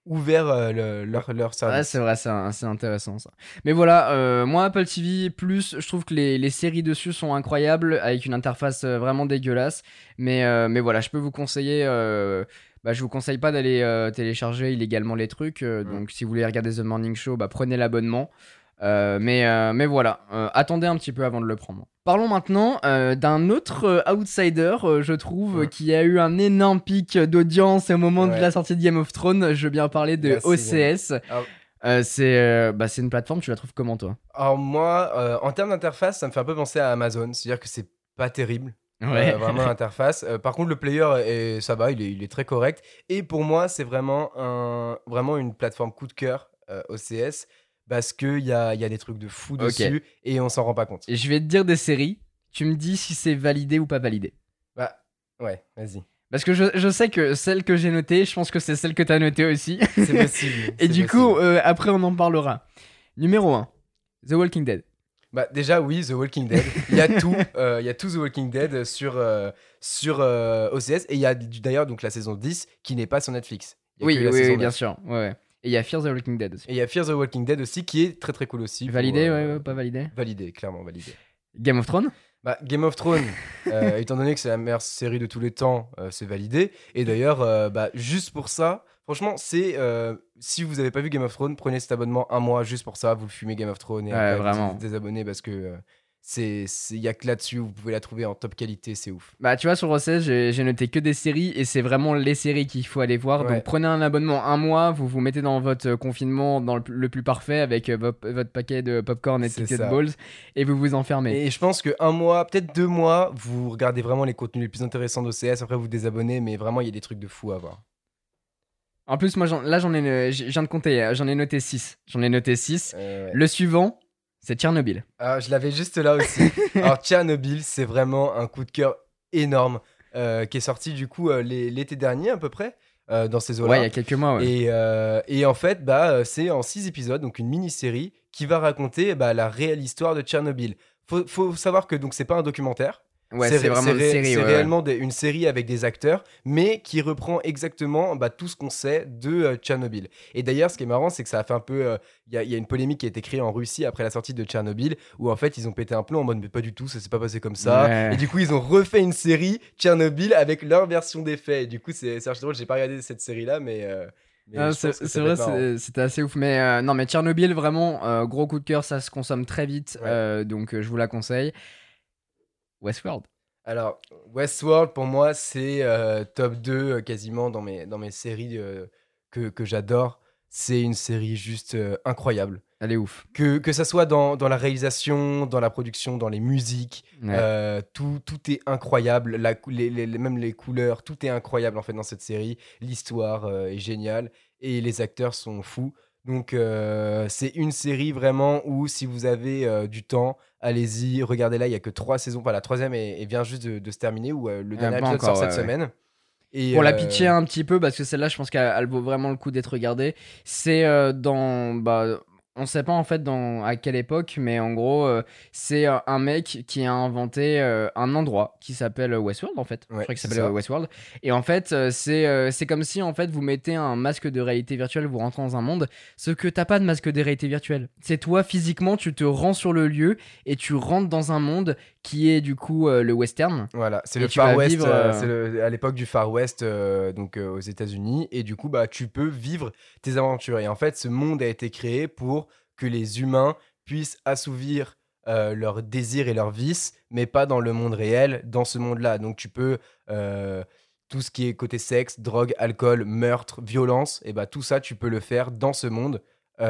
ouvert euh, le- leur, leur Ouais, service. c'est vrai, c'est c'est intéressant ça. Mais voilà, euh, moi Apple TV Plus, je trouve que les, les séries dessus sont incroyables avec une interface euh, vraiment dégueulasse. Mais, euh, mais voilà, je peux vous conseiller. bah, je vous conseille pas d'aller télécharger illégalement les trucs. Mm. Donc si vous voulez regarder The Morning Show, bah, prenez l'abonnement. Mais, mais voilà, attendez un petit peu avant de le prendre. Parlons maintenant euh, d'un autre euh, outsider, euh, je trouve, Ouais. qui a eu un énorme pic d'audience au moment de la sortie de Game of Thrones. Je veux bien parler de Merci, OCS. Ah. Euh, c'est euh, bah, c'est une plateforme, tu la trouves comment toi? Alors moi, euh, en termes d'interface, ça me fait un peu penser à Amazon, c'est-à-dire que c'est pas terrible. Vraiment l'interface. Par contre, le player, est, ça va, il est, il est très correct. Et pour moi, c'est vraiment, un, vraiment une plateforme coup de cœur OCS parce qu'il y a, y a des trucs de fou Ok. dessus et on s'en rend pas compte. Et je vais te dire des séries, tu me dis si c'est validé ou pas validé. Bah, ouais, vas-y. Parce que je, je sais que celle que j'ai notée, je pense que c'est celle que t'as notée aussi. C'est possible. Et du possible. coup, euh, après on en parlera. Numéro 1, The Walking Dead. Bah, déjà, oui, The Walking Dead. Il y a tout. euh, Il y a tout The Walking Dead sur, euh, sur euh, OCS. Et il y a du- d'ailleurs donc la saison 10 qui n'est pas sur Netflix. Il y a Oui, que la oui, saison oui, bien 9. sûr. Ouais, ouais. Et il y a Fear the Walking Dead aussi. Et il y a Fear the Walking Dead aussi qui est très très cool aussi. pour, Validé, euh, ouais, ouais, pas validé. Validé, clairement validé. Game of Thrones? Bah, Game of Thrones, euh, étant donné que c'est la meilleure série de tous les temps, euh, c'est validé. Et d'ailleurs, euh, bah, juste pour ça, franchement, c'est si vous n'avez pas vu Game of Thrones, prenez cet abonnement un mois juste pour ça. Vous fumez Game of Thrones et Ouais, vous vraiment. vous désabonnez parce que c'est il y a que là-dessus vous pouvez la trouver en top qualité, c'est ouf. Bah, tu vois, sur OCS, j'ai noté que des séries et c'est vraiment les séries qu'il faut aller voir. Ouais. Donc, prenez un abonnement un mois, vous vous mettez dans votre euh, confinement dans le, plus- le plus parfait avec euh, votre, paquet de popcorn et de balls et vous vous enfermez. Et je pense que un mois, peut-être deux mois, vous regardez vraiment les contenus les plus intéressants d'OCS. Après, vous vous désabonnez, mais vraiment, il y a des trucs de fou à voir. En plus, moi, là, j'en ai, euh, je viens de compter, j'en ai noté 6. J'en ai noté 6. Euh, ouais. Le suivant, c'est Tchernobyl. Ah, je l'avais juste là aussi. Alors, Tchernobyl, c'est vraiment un coup de cœur énorme euh, qui est sorti du coup euh, l'é- l'été dernier à peu près euh, dans ces eaux-là. Ouais, il y a quelques mois, ouais. et, et en fait, bah, c'est en six épisodes, donc une mini-série qui va raconter bah, la réelle histoire de Tchernobyl. Faut, faut savoir que donc c'est pas un documentaire. Ouais, c'est vraiment une série. C'est ouais, ouais. réellement des- une série avec des acteurs, mais qui reprend exactement bah, tout ce qu'on sait de euh, Tchernobyl. Et d'ailleurs, ce qui est marrant, c'est que ça a fait un peu. euh, Il y, a- il y a une polémique qui a été créée en Russie après la sortie de Tchernobyl, où en fait, ils ont pété un plomb en mode, mais pas du tout, ça s'est pas passé comme ça. Et du coup, ils ont refait une série Tchernobyl avec leur version des faits. Et du coup, c'est c'est archi drôle. J'ai pas regardé cette série-là, mais. euh, Ah, c'est vrai, c'était assez ouf. Mais euh, non, mais Tchernobyl, vraiment, euh, gros coup de cœur, ça se consomme très vite. Ouais. euh, donc, euh, je vous la conseille. Westworld. Alors, Westworld, pour moi, c'est euh, top 2 euh, quasiment dans mes, dans mes séries euh, que, que j'adore. C'est une série juste euh, incroyable. Elle est ouf. Que, que ça soit dans, dans la réalisation, dans la production, dans les musiques, Ouais. euh, tout, tout est incroyable. La, les- les- même les couleurs, tout est incroyable en fait dans cette série. L'histoire euh, est géniale et les acteurs sont fous. Donc euh, c'est une série vraiment où si vous avez euh, du temps, allez-y, regardez-la. Il y a que trois saisons. Enfin, la troisième est- est vient juste de, de se terminer où euh, le Ah, dernier pas épisode encore, sort cette ouais. semaine. Et, Pour la euh, pitcher un petit peu, parce que celle-là, je pense qu'elle elle vaut vraiment le coup d'être regardée. C'est euh, dans. Bah, on sait pas en fait dans, à quelle époque, mais en gros, euh, c'est euh, un mec qui a inventé euh, un endroit qui s'appelle Westworld en fait. je crois qu'il s'appelle Westworld. Et en fait, c'est c'est comme si en fait vous mettez un masque de réalité virtuelle, vous rentrez dans un monde, ce que t'as pas de masque de réalité virtuelle. C'est toi physiquement, tu te rends sur le lieu et tu rentres dans un monde qui est du coup euh, le western. Voilà, c'est le Far West, vivre, euh, euh, c'est le- à l'époque du Far West, euh, donc aux États-Unis, et du coup, bah, tu peux vivre tes aventures. Et en fait, ce monde a été créé pour que les humains puissent assouvir leurs désirs et leurs vices, mais pas dans le monde réel, dans ce monde-là. Donc, tu peux tout ce qui est côté sexe, drogue, alcool, meurtre, violence, et bah tout ça, tu peux le faire dans ce monde qui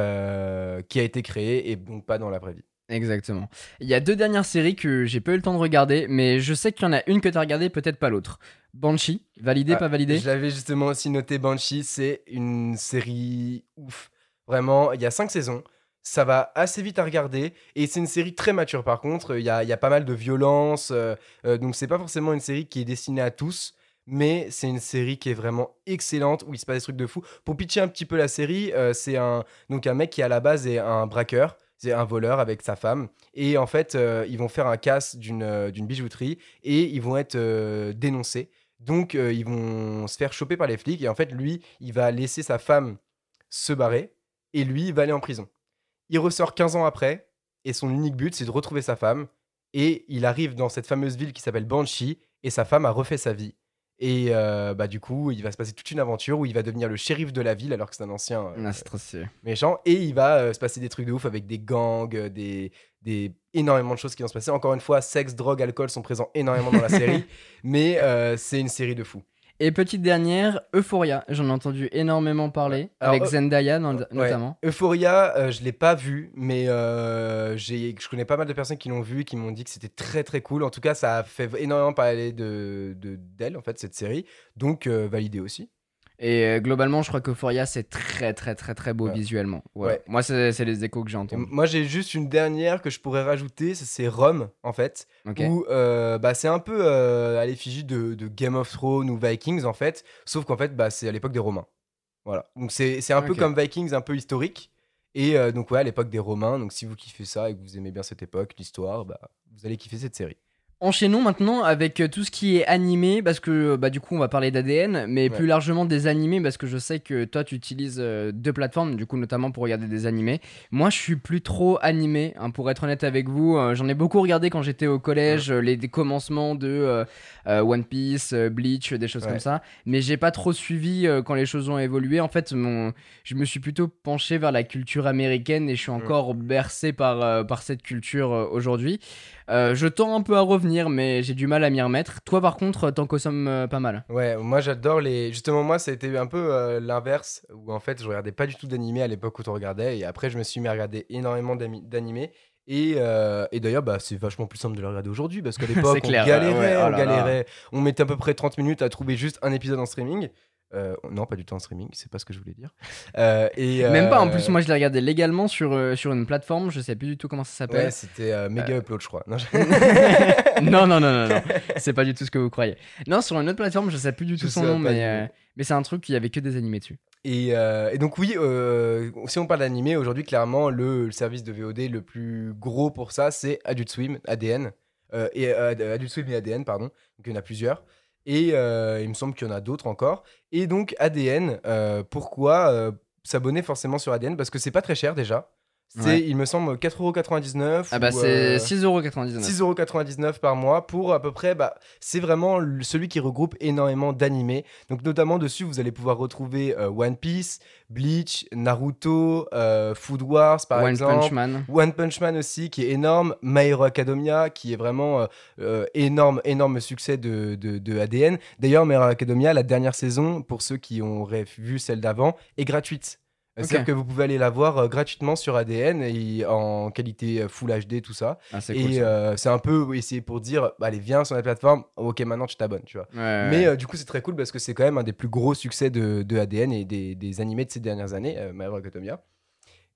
a été créé et donc pas dans la vraie vie. Exactement. Il y a deux dernières séries que j'ai pas eu le temps de regarder, mais je sais qu'il y en a une que t'as regardée, peut-être pas l'autre. Banshee, validé, Ah, pas validé? Je l'avais justement aussi noté Banshee, c'est une série ouf. Vraiment, il y a cinq saisons. Ça va assez vite à regarder et c'est une série très mature par contre. Il y a, il y a pas mal de violence, euh, euh, donc c'est pas forcément une série qui est destinée à tous, mais c'est une série qui est vraiment excellente où il se passe des trucs de fou. Pour pitcher un petit peu la série, euh, c'est un donc un mec qui à la base est un braqueur, c'est un voleur avec sa femme et en fait euh, ils vont faire un casse d'une euh, bijouterie et ils vont être euh, dénoncés. Donc, ils vont se faire choper par les flics. Et en fait, lui, il va laisser sa femme se barrer. Et lui, il va aller en prison. Il ressort 15 ans après. Et son unique but, c'est de retrouver sa femme. Et il arrive dans cette fameuse ville qui s'appelle Banshee. Et sa femme a refait sa vie. Et euh, bah, du coup, il va se passer toute une aventure où il va devenir le shérif de la ville alors que c'est un ancien euh, Ah, c'est trop stylé. méchant. Et il va euh, se passer des trucs de ouf avec des gangs, euh, des, des énormément de choses qui vont se passer. Encore une fois, sexe, drogue, alcool sont présents énormément dans la série. Mais euh, c'est une série de fou. Et petite dernière, Euphoria, j'en ai entendu énormément parler, Alors, avec Zendaya Ouais. notamment. Euphoria, euh, je l'ai pas vu, mais euh, j'ai- je connais pas mal de personnes qui l'ont vu, qui m'ont dit que c'était très très cool. En tout cas, ça a fait énormément parler de de- d'elle en fait cette série, donc euh, validé aussi. Et euh, globalement, je crois qu'Euphoria, c'est très très très très beau Ouais. visuellement. Ouais. Moi, c'est les échos que j'ai entendus. moi, j'ai juste une dernière que je pourrais rajouter, c'est Rome en fait, où euh, bah, c'est un peu euh, à l'effigie de, de Game of Thrones ou Vikings en fait, sauf qu'en fait, bah, c'est à l'époque des Romains. Voilà, donc c'est un peu comme Vikings, un peu historique. Et donc ouais, à l'époque des Romains, donc si vous kiffez ça et que vous aimez bien cette époque, l'histoire, bah, vous allez kiffer cette série. Enchaînons maintenant avec euh, tout ce qui est animé, parce que bah, du coup on va parler d'ADN, mais Ouais. plus largement des animés, parce que je sais que toi tu utilises euh, deux plateformes, du coup notamment pour regarder des animés. Moi je suis plus trop animé, hein, pour être honnête avec vous. Euh, J'en ai beaucoup regardé quand j'étais au collège, euh, les, des commencements de euh, euh, One Piece, euh, Bleach, des choses Ouais. comme ça, mais j'ai pas trop suivi euh, quand les choses ont évolué. En fait, mon... je me suis plutôt penché vers la culture américaine et je suis encore bercé par, euh, par cette culture euh, aujourd'hui. Euh, je tends un peu à revenir, mais j'ai du mal à m'y remettre. Toi, par contre, t'en consommes euh, pas mal. Ouais, moi j'adore les. Justement, moi ça a été un peu euh, l'inverse, où en fait je regardais pas du tout d'animé à l'époque où tu regardais, et après je me suis mis à regarder énormément d'animés. Et, euh, et d'ailleurs, bah, c'est vachement plus simple de le regarder aujourd'hui parce qu'à l'époque, on clair, galérait, ouais, oh on là là. galérait. On mettait à peu près 30 minutes à trouver juste un épisode en streaming. Euh, non, pas du tout en streaming, c'est pas ce que je voulais dire. Euh, et, Même pas, en euh, plus, moi je l'ai regardé légalement sur, sur une plateforme, je sais plus du tout comment ça Ouais, s'appelle. c'était euh, Mega Upload, je crois. Non, je- non, non, non, non, non, c'est pas du tout ce que vous croyez. Non, sur une autre plateforme, je sais plus du tout son nom, mais, mais c'est un truc qui avait que des animés dessus. Et, euh, et donc oui, euh, si on parle d'animé, aujourd'hui clairement le, le service de VOD le plus gros pour ça, c'est Adult Swim, ADN. Euh, et Adult Swim et ADN, pardon. Donc il y en a plusieurs. Et euh, il me semble qu'il y en a d'autres encore. Et donc ADN, euh, pourquoi euh, s'abonner forcément sur ADN Parce que c'est pas très cher déjà. C'est, Ouais. il me semble, 4,99€. Ah bah c'est euh, 6,99€. 6,99€ par mois pour à peu près, bah, c'est vraiment celui qui regroupe énormément d'animés. Donc notamment dessus, vous allez pouvoir retrouver euh, One Piece, Bleach, Naruto, euh, Food Wars par One exemple. Punch Man. One Punch Man aussi, qui est énorme. My Hero Academia, qui est vraiment euh, énorme, énorme succès de, de, de ADN. D'ailleurs, My Hero Academia, la dernière saison, pour ceux qui auraient vu celle d'avant, est gratuite. C'est-à-dire que vous pouvez aller la voir euh, gratuitement sur ADN et en qualité euh, Full HD, tout ça. Ah, c'est cool. Et euh, c'est un peu essayer pour dire, bah, allez, viens sur la plateforme, ok, maintenant tu t'abonnes, tu vois. Ouais, Mais ouais. du coup, c'est très cool parce que c'est quand même un des plus gros succès de, de ADN et des, des animés de ces dernières années, My Hero Academia.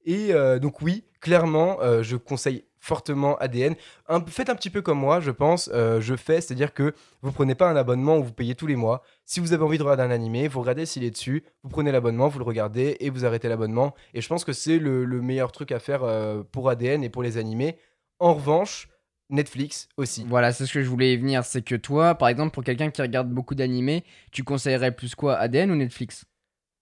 Et donc oui, clairement, je conseille fortement ADN. Faites un petit peu comme moi, je pense. euh, je fais, c'est-à-dire que vous prenez pas un abonnement où vous payez tous les mois. Si vous avez envie de regarder un animé, vous regardez s'il est dessus, vous prenez l'abonnement, vous le regardez et vous arrêtez l'abonnement. Et je pense que c'est le, le meilleur truc à faire euh, pour ADN et pour les animés. En revanche, Netflix aussi. Voilà, c'est ce que je voulais y venir. C'est que toi, par exemple, pour quelqu'un qui regarde beaucoup d'animés, tu conseillerais plus quoi ADN ou Netflix?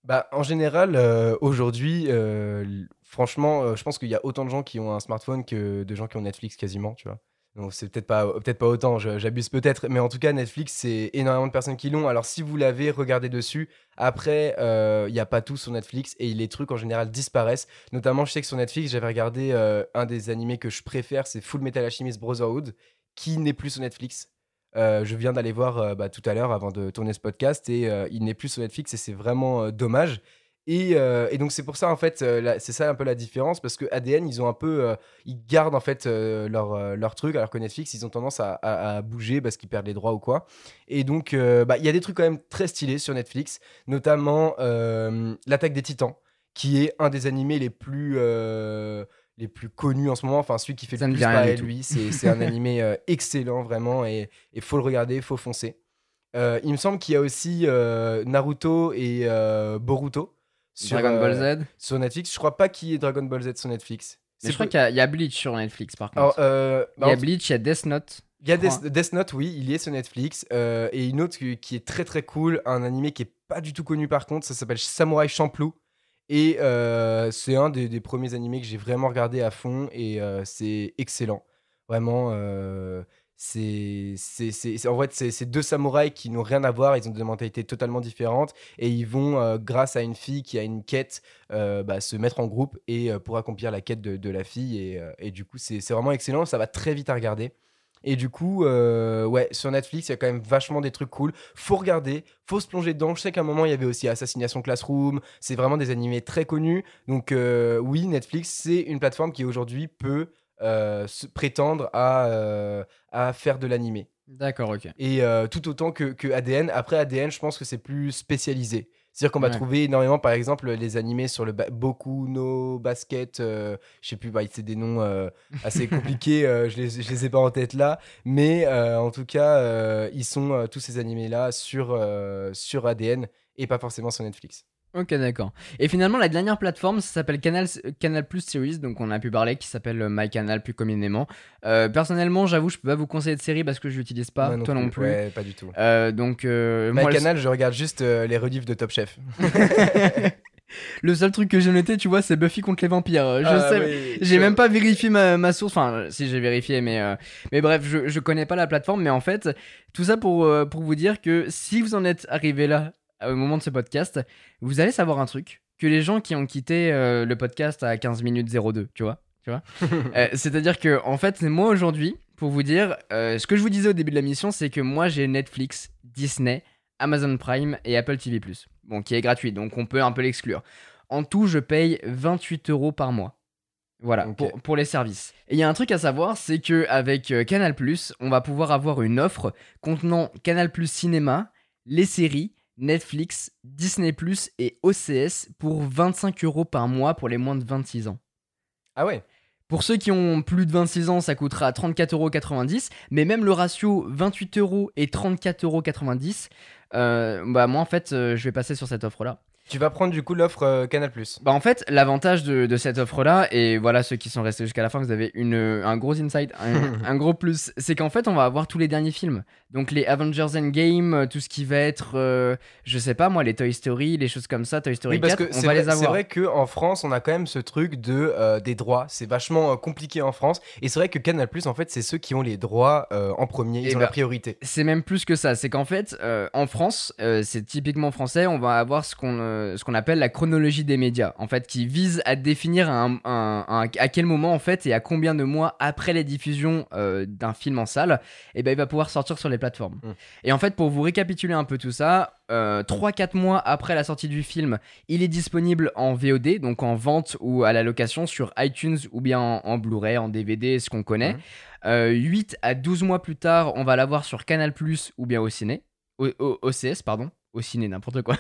Bah, en général, euh, aujourd'hui, euh, franchement, euh, je pense qu'il y a autant de gens qui ont un smartphone que de gens qui ont Netflix quasiment, tu vois. Donc c'est peut-être pas, peut-être pas autant, j'abuse peut-être, mais en tout cas, Netflix, c'est énormément de personnes qui l'ont. Alors si vous l'avez, regardez dessus. Après, il n'y a pas tout sur Netflix et les trucs en général disparaissent. Notamment, je sais que sur Netflix, j'avais regardé un des animés que je préfère, c'est Full Metal Alchemist Brotherhood, qui n'est plus sur Netflix. Euh, je viens d'aller voir euh, bah, tout à l'heure avant de tourner ce podcast et euh, il n'est plus sur Netflix et c'est vraiment dommage. Et, donc c'est pour ça en fait, c'est ça un peu la différence parce que ADN ils ont un peu, ils gardent en fait leur, leur truc alors que Netflix ils ont tendance à, bouger parce qu'ils perdent les droits ou quoi. Et donc bah, il y a des trucs quand même très stylés sur Netflix, notamment l'attaque des Titans qui est un des animés les plus les plus connus en ce moment, enfin celui qui fait Ça le plus parler lui. C'est un animé euh, excellent vraiment et il faut le regarder, faut foncer. Euh, il me semble qu'il y a aussi euh, Naruto et Boruto sur, Dragon Ball Z sur Netflix. Je crois pas qu'il y ait Dragon Ball Z sur Netflix. Mais C'est je crois qu'il y, a- il y a Bleach sur Netflix par contre. Alors, euh, il bah, y a Bleach, il y a Death Note. il y a. Death, Death Note, oui, il y est sur Netflix. euh, et une autre qui, qui est très très cool, un animé qui est pas du tout connu par contre, ça s'appelle Samurai Champloo. Et euh, c'est un des, premiers animés que j'ai vraiment regardé à fond et euh, c'est excellent. Vraiment, euh, c'est en fait, c'est deux samouraïs qui n'ont rien à voir, ils ont des mentalités totalement différentes et ils vont, grâce à une fille qui a une quête, bah, se mettre en groupe et pour accomplir la quête de, la fille. Et, et du coup, c'est vraiment excellent, ça va très vite à regarder. Et du coup, euh, ouais, sur Netflix, il y a quand même vachement des trucs cool. Faut regarder, faut se plonger dedans. Je sais qu'à un moment, il y avait aussi Assassination Classroom. C'est vraiment des animés très connus. Donc, euh, oui, Netflix, c'est une plateforme qui aujourd'hui peut euh, se prétendre à, à faire de l'animé. D'accord, ok. Et tout autant que, que ADN. Après, ADN, je pense que c'est plus spécialisé. C'est-à-dire qu'on va Ouais. trouver énormément, par exemple, les animés sur le ba- Boku no Basket. euh, je sais plus, bah, c'est des noms euh, assez compliqués. euh, je, les, je les ai pas en tête là. Mais euh, en tout cas, ils sont tous ces animés-là sur, euh, sur ADN et pas forcément sur Netflix. Ok, d'accord. Et finalement, la dernière plateforme, ça s'appelle Canal, Canal Plus Series, donc on a pu parler, qui s'appelle euh, MyCanal plus communément. Euh, personnellement, j'avoue, je peux pas vous conseiller de série parce que je l'utilise pas, Moi toi non plus. Ouais, pas du tout. Euh, donc, euh, moi, le- MyCanal, je regarde juste euh, les rediffs de Top Chef. le seul truc que j'ai noté, tu vois, c'est Buffy contre les vampires. Je Ah, sais, oui, J'ai je- même pas vérifié ma, ma source, enfin si j'ai vérifié, mais, euh, mais bref, je, je connais pas la plateforme, mais en fait, tout ça pour, euh, pour vous dire que si vous en êtes arrivé là au moment de ce podcast, vous allez savoir un truc, que les gens qui ont quitté euh, le podcast à 15 minutes 02, tu vois, tu vois Euh, C'est-à-dire que en fait, moi aujourd'hui, pour vous dire, euh, ce que je vous disais au début de la mission, c'est que moi j'ai Netflix, Disney, Amazon Prime et Apple TV+, bon, qui est gratuit, donc on peut un peu l'exclure. En tout, je paye 28 euros par mois. Voilà, pour, pour les services. Et il y a un truc à savoir, c'est que avec Canal+, on va pouvoir avoir une offre contenant Canal+ Cinéma, les séries, Netflix, Disney+, et OCS pour 25 euros par mois pour les moins de 26 ans. Ah ouais Pour ceux qui ont plus de 26 ans, ça coûtera 34,90€, mais même le ratio 28 euros et 34,90€, euh, bah moi en fait, euh, je vais passer sur cette offre-là. Tu vas prendre du coup l'offre euh, Canal+. Bah en fait, l'avantage de, de cette offre-là, et voilà ceux qui sont restés jusqu'à la fin, vous avez une, un gros insight, un, un gros plus, c'est qu'en fait on va avoir tous les derniers films. Donc les Avengers Endgame, euh, tout ce qui va être, euh, je sais pas moi, les Toy Story, les choses comme ça, Toy Story Oui, parce 4, que on c'est va vrai, les c'est avoir. vrai qu'en France, on a quand même ce truc de, euh, des droits. C'est vachement euh, compliqué en France. Et c'est vrai que Canal+, en fait, c'est ceux qui ont les droits euh, en premier. Ils Eh ont ben, la priorité. C'est même plus que ça, c'est qu'en fait, euh, en France, euh, c'est typiquement français, on va avoir ce qu'on euh, ce qu'on appelle la chronologie des médias, en fait, qui vise à définir un, un- un- à quel moment, en fait, et à combien de mois après la diffusion euh, d'un film en salle, et ben il va pouvoir sortir sur les plateformes. Mm. Et en fait, pour vous récapituler un peu tout ça, euh, 3-4 mois après la sortie du film, il est disponible en VOD, donc en vente ou à la location sur iTunes ou bien en, en Blu-ray, en DVD, ce qu'on connaît. Mhm. Euh, 8 à 12 mois plus tard, on va l'avoir sur Canal Plus ou bien au ciné. Au- OCS, pardon. Au ciné, n'importe quoi.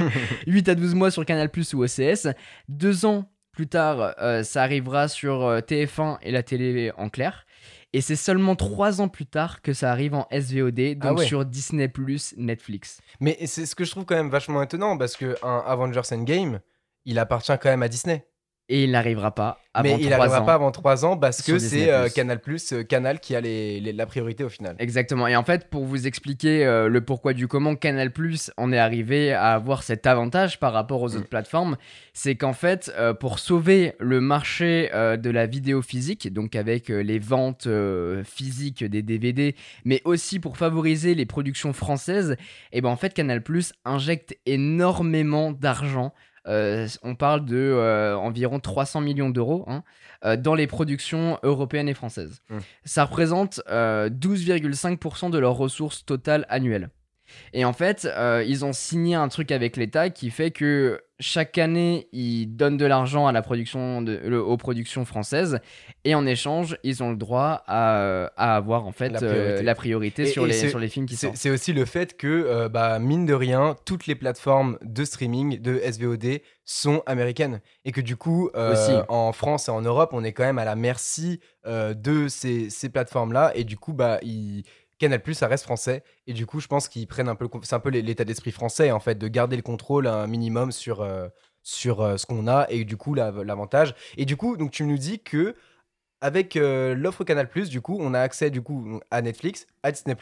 8 à 12 mois sur Canal Plus ou OCS. 2 ans Plus tard, euh, ça arrivera sur euh, TF1 et la télé en clair. Et c'est seulement trois ans plus tard que ça arrive en SVOD, donc Ah ouais. sur Disney Netflix. Mais c'est ce que je trouve quand même vachement étonnant parce que un Avengers Endgame, il appartient quand même à Disney. Et il n'arrivera pas avant mais il n'arrivera pas avant 3 ans parce que c'est euh, Canal Plus, Canal qui a les- les- la priorité au final. Exactement. Et en fait, pour vous expliquer euh, le pourquoi du comment, Canal Plus en est arrivé à avoir cet avantage par rapport aux Mm. autres plateformes, c'est qu'en fait, euh, pour sauver le marché euh, de la vidéo physique, donc avec euh, les ventes euh, physiques des DVD, mais aussi pour favoriser les productions françaises, et ben en fait, Canal Plus injecte énormément d'argent. Euh, on parle de euh, environ 300 millions d'euros hein, euh, dans les productions européennes et françaises. Mm. Ça représente euh, 12,5% de leurs ressources totales annuelles. Et en fait, euh, ils ont signé un truc avec l'État qui fait que chaque année, ils donnent de l'argent à la production de, le- aux productions françaises et en échange, ils ont le droit à, à avoir en fait La euh, priorité. la priorité Et- sur, et les, sur les films qui sortent. c'est aussi le fait que, euh, bah, mine de rien, toutes les plateformes de streaming, de SVOD, sont américaines. Et que du coup, euh, Aussi. en France et en Europe, on est quand même à la merci de ces, ces plateformes-là. Et du coup, bah, ils- Canal Plus, ça reste français. Et du coup, je pense qu'ils prennent un peu. C'est un peu l'état d'esprit français, en fait, de garder le contrôle un minimum sur, euh, sur euh, ce qu'on a. Et du coup, la- l'avantage. Et du coup, donc, tu nous dis que. Avec euh, l'offre Canal du coup, on a accès du coup à Netflix, à Disney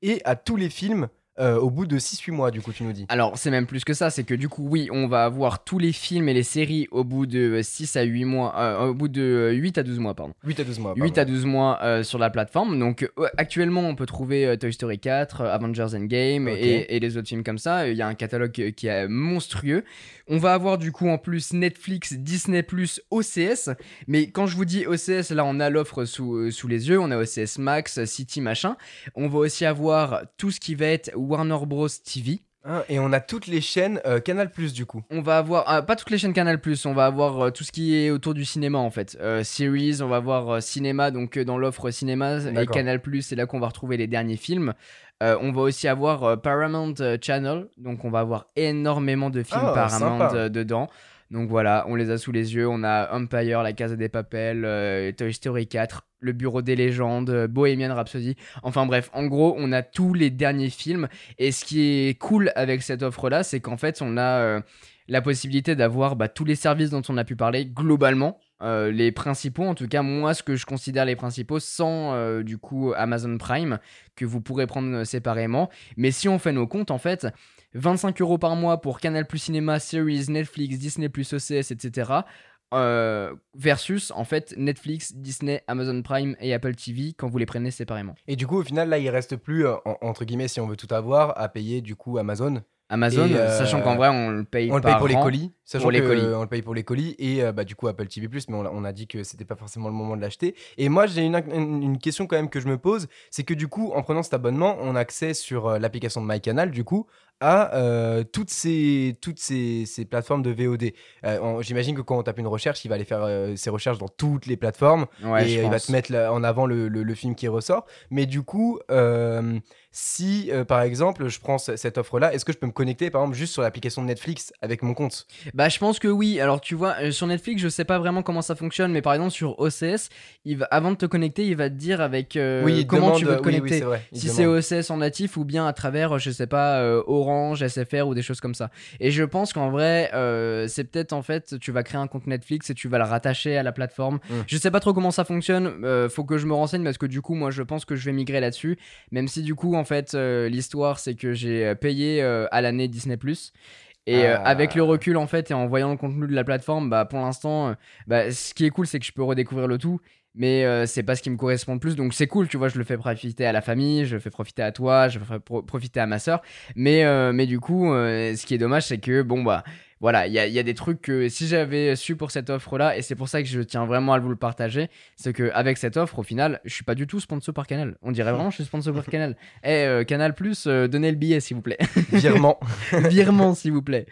et à tous les films euh, au bout de 6-8 mois, du coup, tu nous dis. Alors, c'est même plus que ça, c'est que du coup, oui, on va avoir tous les films et les séries au bout de 6 à 8 mois, euh, au bout de 8 à 12 mois, pardon. 8 à 12 mois. 8 à 12 mois euh, sur la plateforme. Donc euh, actuellement, on peut trouver euh, Toy Story 4, euh, Avengers Endgame Ok. et, et les autres films comme ça. Il y a un catalogue euh, qui est monstrueux. On va avoir du coup en plus Netflix, Disney+, OCS. Mais quand je vous dis OCS, là on a l'offre sous, euh, sous les yeux. On a OCS Max, City, machin. On va aussi avoir tout ce qui va être Warner Bros. TV. Hein, et on a toutes les chaînes euh, Canal du coup. On va avoir, ah, pas toutes les chaînes Canal+, on va avoir euh, tout ce qui est autour du cinéma en fait. Euh, series, on va avoir cinéma, donc dans l'offre cinéma, et. Canal+, c'est là qu'on va retrouver les derniers films. On va aussi avoir Paramount Channel, donc on va avoir énormément de films Ah, Paramount dedans. Donc voilà, on les a sous les yeux. On a Empire, La Casa des Papel, euh, Toy Story 4, Le Bureau des légendes, euh, Bohemian Rhapsody. Enfin bref, en gros, on a tous les derniers films. Et ce qui est cool avec cette offre-là, c'est qu'en fait, on a euh, la possibilité d'avoir bah, tous les services dont on a pu parler globalement. euh, les principaux, en tout cas, moi, ce que je considère les principaux, sans du coup Amazon Prime, que vous pourrez prendre séparément. Mais si on fait nos comptes, en fait, 25 euros par mois pour Canal Plus Cinéma, Series, Netflix, Disney Plus OCS, etc. euh, versus en fait Netflix, Disney, Amazon Prime et Apple TV quand vous les prenez séparément. Et du coup, au final, là, il reste plus, euh, en- entre guillemets, si on veut tout avoir, à payer du coup Amazon. Amazon, Et, euh, sachant qu'en vrai on le paye On le paye pour les colis. Sachant pour les colis. On le paye pour les colis et bah, du coup Apple TV+, mais on, a- on a dit que c'était pas forcément le moment de l'acheter. Et moi, j'ai une, question quand même que je me pose, c'est que du coup, en prenant cet abonnement, on a accès sur l'application de MyCanal, du coup, à euh, toutes, ces, toutes ces, ces plateformes de VOD. Euh, J'imagine que quand on tape une recherche, il va aller faire euh, ses recherches dans toutes les plateformes Ouais, et il va te mettre en avant le, le- le film qui ressort. Mais du coup, si par exemple je prends ce- cette offre-là, est-ce que je peux me connecter par exemple juste sur l'application de Netflix avec mon compte? Bah je pense que oui. Alors tu vois, sur Netflix, je sais pas vraiment comment ça fonctionne, mais par exemple sur OCS, il va, avant de te connecter, il va te dire avec Oui, comment demande- tu veux te oui, oui, connecter. si c'est. OCS en natif ou bien à travers, je sais pas, euh, Orange, SFR ou des choses comme ça. Et je pense qu'en vrai, euh, c'est peut-être en fait, tu vas créer un compte Netflix et tu vas le rattacher à la plateforme. Mm. Je sais pas trop comment ça fonctionne. euh, faut que je me renseigne parce que du coup, moi, je pense que je vais migrer là-dessus. Même si du coup, en fait, euh, l'histoire, c'est que j'ai euh, payé à l'année Disney+. Et euh, Ah. avec le recul en fait et en voyant le contenu de la plateforme, bah pour l'instant, bah, ce qui est cool c'est que je peux redécouvrir le tout, mais euh, c'est pas ce qui me correspond le plus, donc c'est cool, tu vois, je le fais profiter à la famille, je le fais profiter à toi, je le fais pro- profiter à ma soeur, mais euh, mais du coup, euh, ce qui est dommage c'est que bon bah voilà, il y a, y a des trucs que si j'avais su pour cette offre là, et c'est pour ça que je tiens vraiment à vous le partager, c'est que avec cette offre au final, je suis pas du tout sponsor par Canal, on dirait vraiment je suis sponsor par Canal. Eh euh, Canal Plus, euh, donnez le billet s'il vous plaît. Virement. Virement, s'il vous plaît.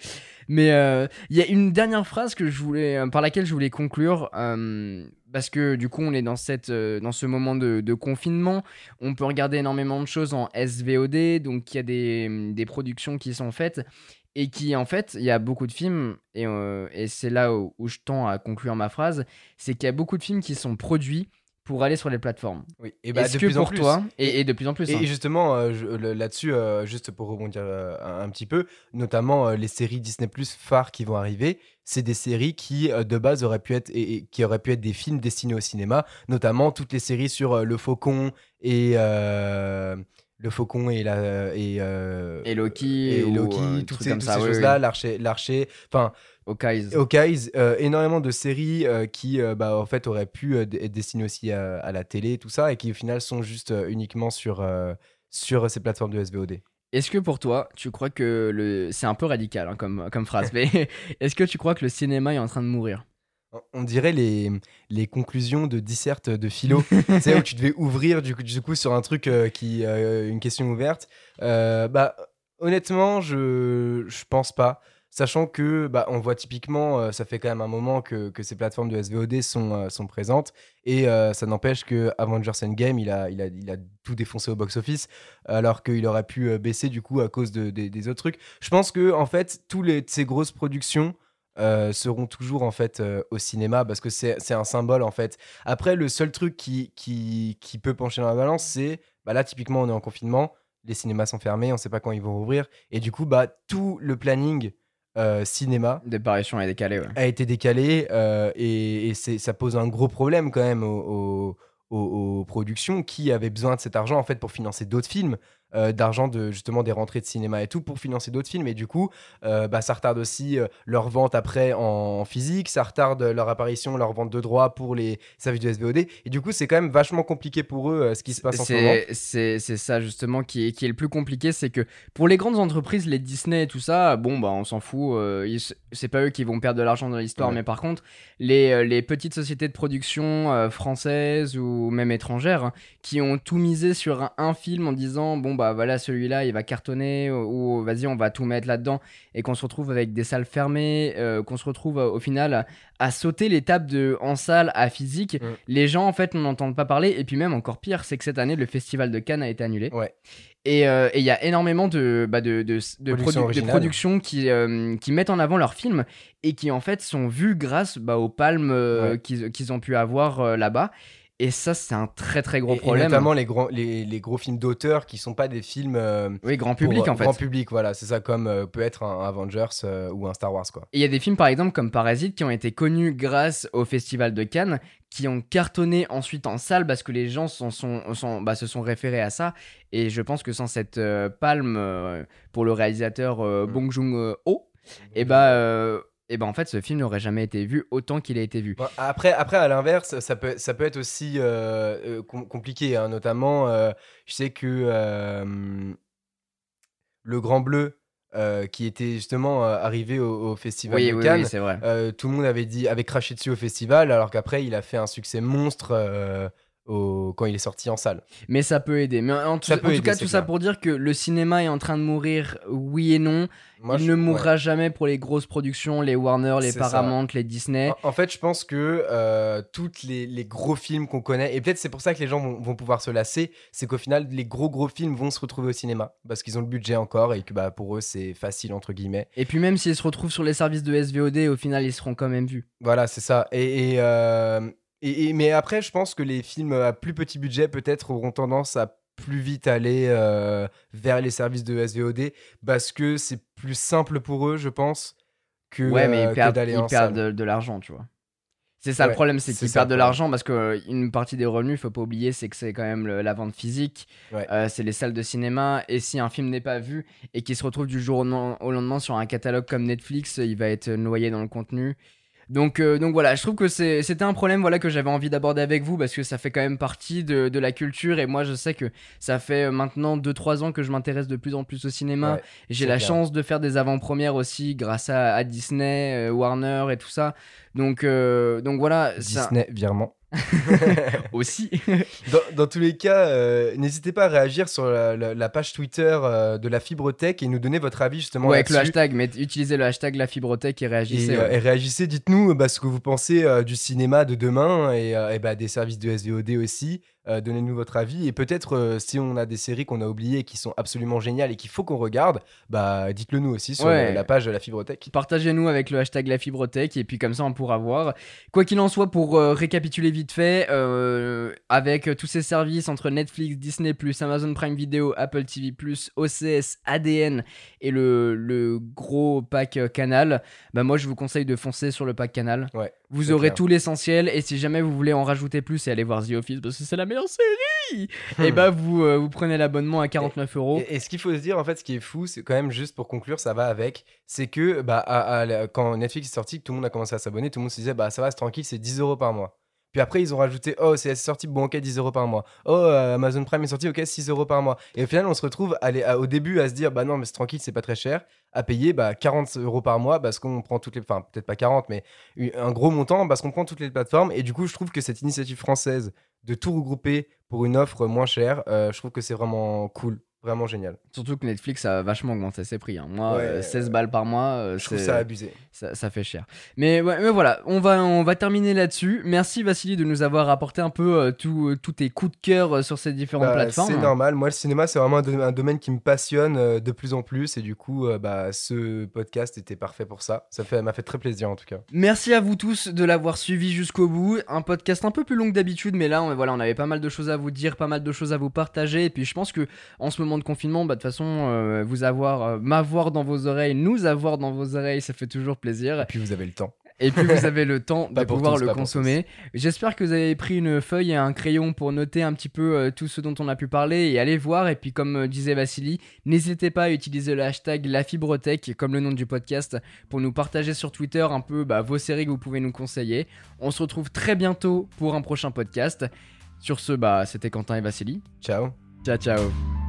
Mais euh, il y a une dernière phrase que je voulais, euh, par laquelle je voulais conclure. euh, parce que du coup, on est dans, cette, dans ce moment de, confinement. On peut regarder énormément de choses en SVOD. Donc, il y a des, des productions qui sont faites. Et qui, en fait, il y a beaucoup de films. Et, et c'est là où je tends à conclure ma phrase. C'est qu'il y a beaucoup de films qui sont produits pour aller sur les plateformes. Oui. Et bah, Est-ce de que plus en pour plus. toi, et, et de plus en plus, Et hein. et justement, euh, là-dessus, euh, juste pour rebondir euh, un, un petit peu, notamment les séries Disney Plus phares qui vont arriver, c'est des séries qui de base auraient pu être et, et qui auraient pu être des films destinés au cinéma, notamment toutes les séries sur le Faucon et le Faucon et la et, et Loki, et Loki, toutes ces, comme toutes ça, ces oui, choses-là, oui. l'archer, l'archer, enfin Hawkeyes. Hawkeyes, euh, énormément de séries euh, qui, euh, bah, en fait, auraient pu euh, être destinées aussi à, à la télé, tout ça, et qui au final sont juste uniquement sur, sur ces plateformes de SVOD. Est-ce que pour toi, tu crois que le. C'est un peu radical hein, comme, comme phrase, mais est-ce que tu crois que le cinéma est en train de mourir? On- dirait les, les conclusions de disserte de philo, où tu devais ouvrir du coup, du coup sur un truc qui, une question ouverte. Bah, honnêtement, je, je pense pas. Sachant que, bah, on voit typiquement, euh, ça fait quand même un moment que, que ces plateformes de SVOD sont, euh, sont présentes. Et euh, ça n'empêche que Avengers Endgame, il a, il, a, il a tout défoncé au box-office, alors qu'il aurait pu baisser du coup à cause de, des- autres trucs. Je pense que, en fait, tous les, ces grosses productions seront toujours en fait au cinéma parce que c'est un symbole en fait. Après, le seul truc qui, qui, qui peut pencher dans la balance, c'est bah là, typiquement, on est en confinement, les cinémas sont fermés, on sait pas quand ils vont rouvrir, et du coup, bah, tout le planning euh, cinéma est décalée, ouais. a été décalé euh, et, ça pose un gros problème quand même aux- aux productions qui avaient besoin de cet argent en fait pour financer d'autres films, euh, d'argent de justement des rentrées de cinéma et tout pour financer d'autres films et du coup euh, bah, ça retarde aussi euh, leur vente après en physique, ça retarde leur apparition, leur vente de droits pour les services de SVOD et du coup c'est quand même vachement compliqué pour eux ce qui se passe en ce moment. C'est ça justement qui est, qui est le plus compliqué, c'est que pour les grandes entreprises, les Disney et tout ça, bon bah on s'en fout, c'est pas eux qui vont perdre de l'argent dans l'histoire, Ouais. mais par contre les, les petites sociétés de production françaises ou même étrangères hein, qui ont tout misé sur un, un film en disant bon bah voilà celui-là il va cartonner ou, ou, vas-y on va tout mettre là-dedans et qu'on se retrouve avec des salles fermées, euh, qu'on se retrouve euh, au final à, à sauter l'étape de en salle à physique, Mm. les gens en fait n'en entendent pas parler et puis même encore pire c'est que cette année le festival de Cannes a été annulé Ouais. et euh, il y a énormément de, bah, de, de, de, Productions produ- de originales. productions qui, euh, qui mettent en avant leurs films et qui en fait sont vues grâce bah, aux palmes euh, Ouais. qu'ils ont pu avoir là-bas et ça c'est un très très gros Et- et problème notamment les, grands, les, les gros films d'auteur qui sont pas des films euh, oui grand public euh, en fait grand public voilà c'est ça comme euh, peut être un Avengers euh, ou un Star Wars quoi. Et il y a des films par exemple comme Parasite qui ont été connus grâce au festival de Cannes, qui ont cartonné ensuite en salle parce que les gens sont, sont- bah, se sont référés à ça. Et je pense que sans cette palme pour le réalisateur Mm. Bong Joon-ho, et bah, euh, et bah en fait ce film n'aurait jamais été vu autant qu'il a été vu. Après, après, à l'inverse, ça peut, ça peut être aussi euh, euh, com- compliqué. hein. Notamment, euh, je sais que euh, le Grand Bleu, euh, qui était justement euh, arrivé au, au Festival Oui, de oui, Cannes, oui, c'est vrai. euh, tout le monde avait dit, avait craché dessus au festival, alors qu'après, il a fait un succès monstre au- quand il est sorti en salle. Mais ça peut aider. Mais en tout, Ça peut en tout aider, cas, tout ça pour dire que le cinéma est en train de mourir, oui et non. Moi, il je- ne ouais. mourra jamais pour les grosses productions, les Warner, les ça. Paramount, les Disney. En, en fait, je pense que euh, toutes les, les gros films qu'on connaît, et peut-être c'est pour ça que les gens vont, vont pouvoir se lasser, c'est qu'au final, les gros gros films vont se retrouver au cinéma parce qu'ils ont le budget encore et que bah, pour eux, c'est facile entre guillemets. Et puis même s'ils se retrouvent sur les services de SVOD, au final, ils seront quand même vus. Voilà, c'est ça. Et, et, euh, et- et- mais après, je pense que les films à plus petit budget peut-être auront tendance à plus vite aller euh, vers les services de SVOD parce que c'est plus simple pour eux, je pense, que, ouais, mais euh, ils que perdent, ils en perdent de, de l'argent, tu vois. C'est ça le problème, c'est qu'ils perdent de l'argent parce qu'une partie des revenus, faut pas oublier, c'est que c'est quand même le- la vente physique, Ouais. euh, c'est les salles de cinéma. Et si un film n'est pas vu et qu'il se retrouve du jour au lendemain sur un catalogue comme Netflix, il va être noyé dans le contenu. Donc, euh, donc voilà, je trouve que c'était un problème voilà, que j'avais envie d'aborder avec vous parce que ça fait quand même partie de, de la culture. Et moi, je sais que ça fait euh, maintenant 2-3 ans que je m'intéresse de plus en plus au cinéma. Ouais, J'ai la chance de faire des avant-premières aussi grâce à, à Disney, euh, Warner et tout ça. Donc, euh, donc voilà. ça- Disney, virement. aussi. Dans, dans tous les cas, euh, n'hésitez pas à réagir sur la, la- la page Twitter euh, de la Fibre Tech et nous donner votre avis justement Ouais, avec le hashtag, mais utilisez le hashtag la fibrotech et réagissez. Et, euh, ouais. et réagissez, dites-nous bah, ce que vous pensez euh, du cinéma de demain et, euh, et bah, des services de SVOD aussi. Euh, Donnez-nous votre avis et peut-être euh, si on a des séries qu'on a oubliées qui sont absolument géniales et qu'il faut qu'on regarde, bah dites-le nous aussi sur Ouais. la, page de la Fibrotech. Partagez-nous avec le hashtag la fibrotech et puis comme ça on pourra voir. Quoi qu'il en soit, pour euh, récapituler vite fait, euh, avec euh, tous ces services entre Netflix, Disney+, Amazon Prime Video, Apple TV+, OCS, ADN et le, le gros pack euh, Canal, bah moi je vous conseille de foncer sur le pack Canal. Ouais, Vous aurez clair. tout l'essentiel et si jamais vous voulez en rajouter plus et aller voir The Office parce que c'est la meilleure série, Hmm. et bah vous, euh, vous prenez l'abonnement à 49 euros. Et, et ce qu'il faut se dire, en fait, ce qui est fou, c'est quand même juste pour conclure, ça va avec, c'est que bah, à- à la- quand Netflix est sorti, que tout le monde a commencé à s'abonner, tout le monde se disait, bah ça va, c'est tranquille, c'est 10 euros par mois. Puis après, ils ont rajouté, oh, c'est sorti, bon, ok, 10 euros par mois. Oh, euh, Amazon Prime est sorti, ok, 6 euros par mois. Et au final, on se retrouve à- au début à se dire, bah non, mais c'est tranquille, c'est pas très cher, à payer bah, 40 euros par mois parce qu'on prend toutes les. Enfin, peut-être pas 40, mais un gros montant parce qu'on prend toutes les plateformes. Et du coup, je trouve que cette initiative française de tout regrouper pour une offre moins chère, euh, je trouve que c'est vraiment cool, vraiment génial. Surtout que Netflix a vachement augmenté ses prix. hein. Moi, Ouais, euh, 16 balles par mois, euh, Je trouve ça abusé. ça, ça fait cher. Mais, ouais, mais voilà, on va, on va terminer là-dessus. Merci Vassili de nous avoir apporté un peu euh, tout- euh, tous tes coups de cœur euh, sur ces différentes Bah, plateformes. C'est normal. Moi, le cinéma, c'est vraiment un, do- un domaine qui me passionne euh, de plus en plus. Et du coup, euh, bah, ce podcast était parfait pour ça. Ça m'a fait très plaisir, en tout cas. Merci à vous tous de l'avoir suivi jusqu'au bout. Un podcast un peu plus long que d'habitude, mais là, on, voilà, on avait pas mal de choses à vous dire, pas mal de choses à vous partager. Et puis, je pense que en ce moment de confinement, bah, de toute façon, euh, vous avoir, euh, m'avoir dans vos oreilles, nous avoir dans vos oreilles, ça fait toujours plaisir. Et puis, vous avez le temps. Et puis vous avez le temps de pouvoir tous, le consommer. J'espère que vous avez pris une feuille et un crayon pour noter un petit peu euh, tout ce dont on a pu parler et aller voir. Et puis comme disait Vassili, n'hésitez pas à utiliser le hashtag LaFibreTech comme le nom du podcast pour nous partager sur Twitter un peu bah, vos séries que vous pouvez nous conseiller. On se retrouve très bientôt pour un prochain podcast. Sur ce, bah, c'était Quentin et Vassili. Ciao. Ciao ciao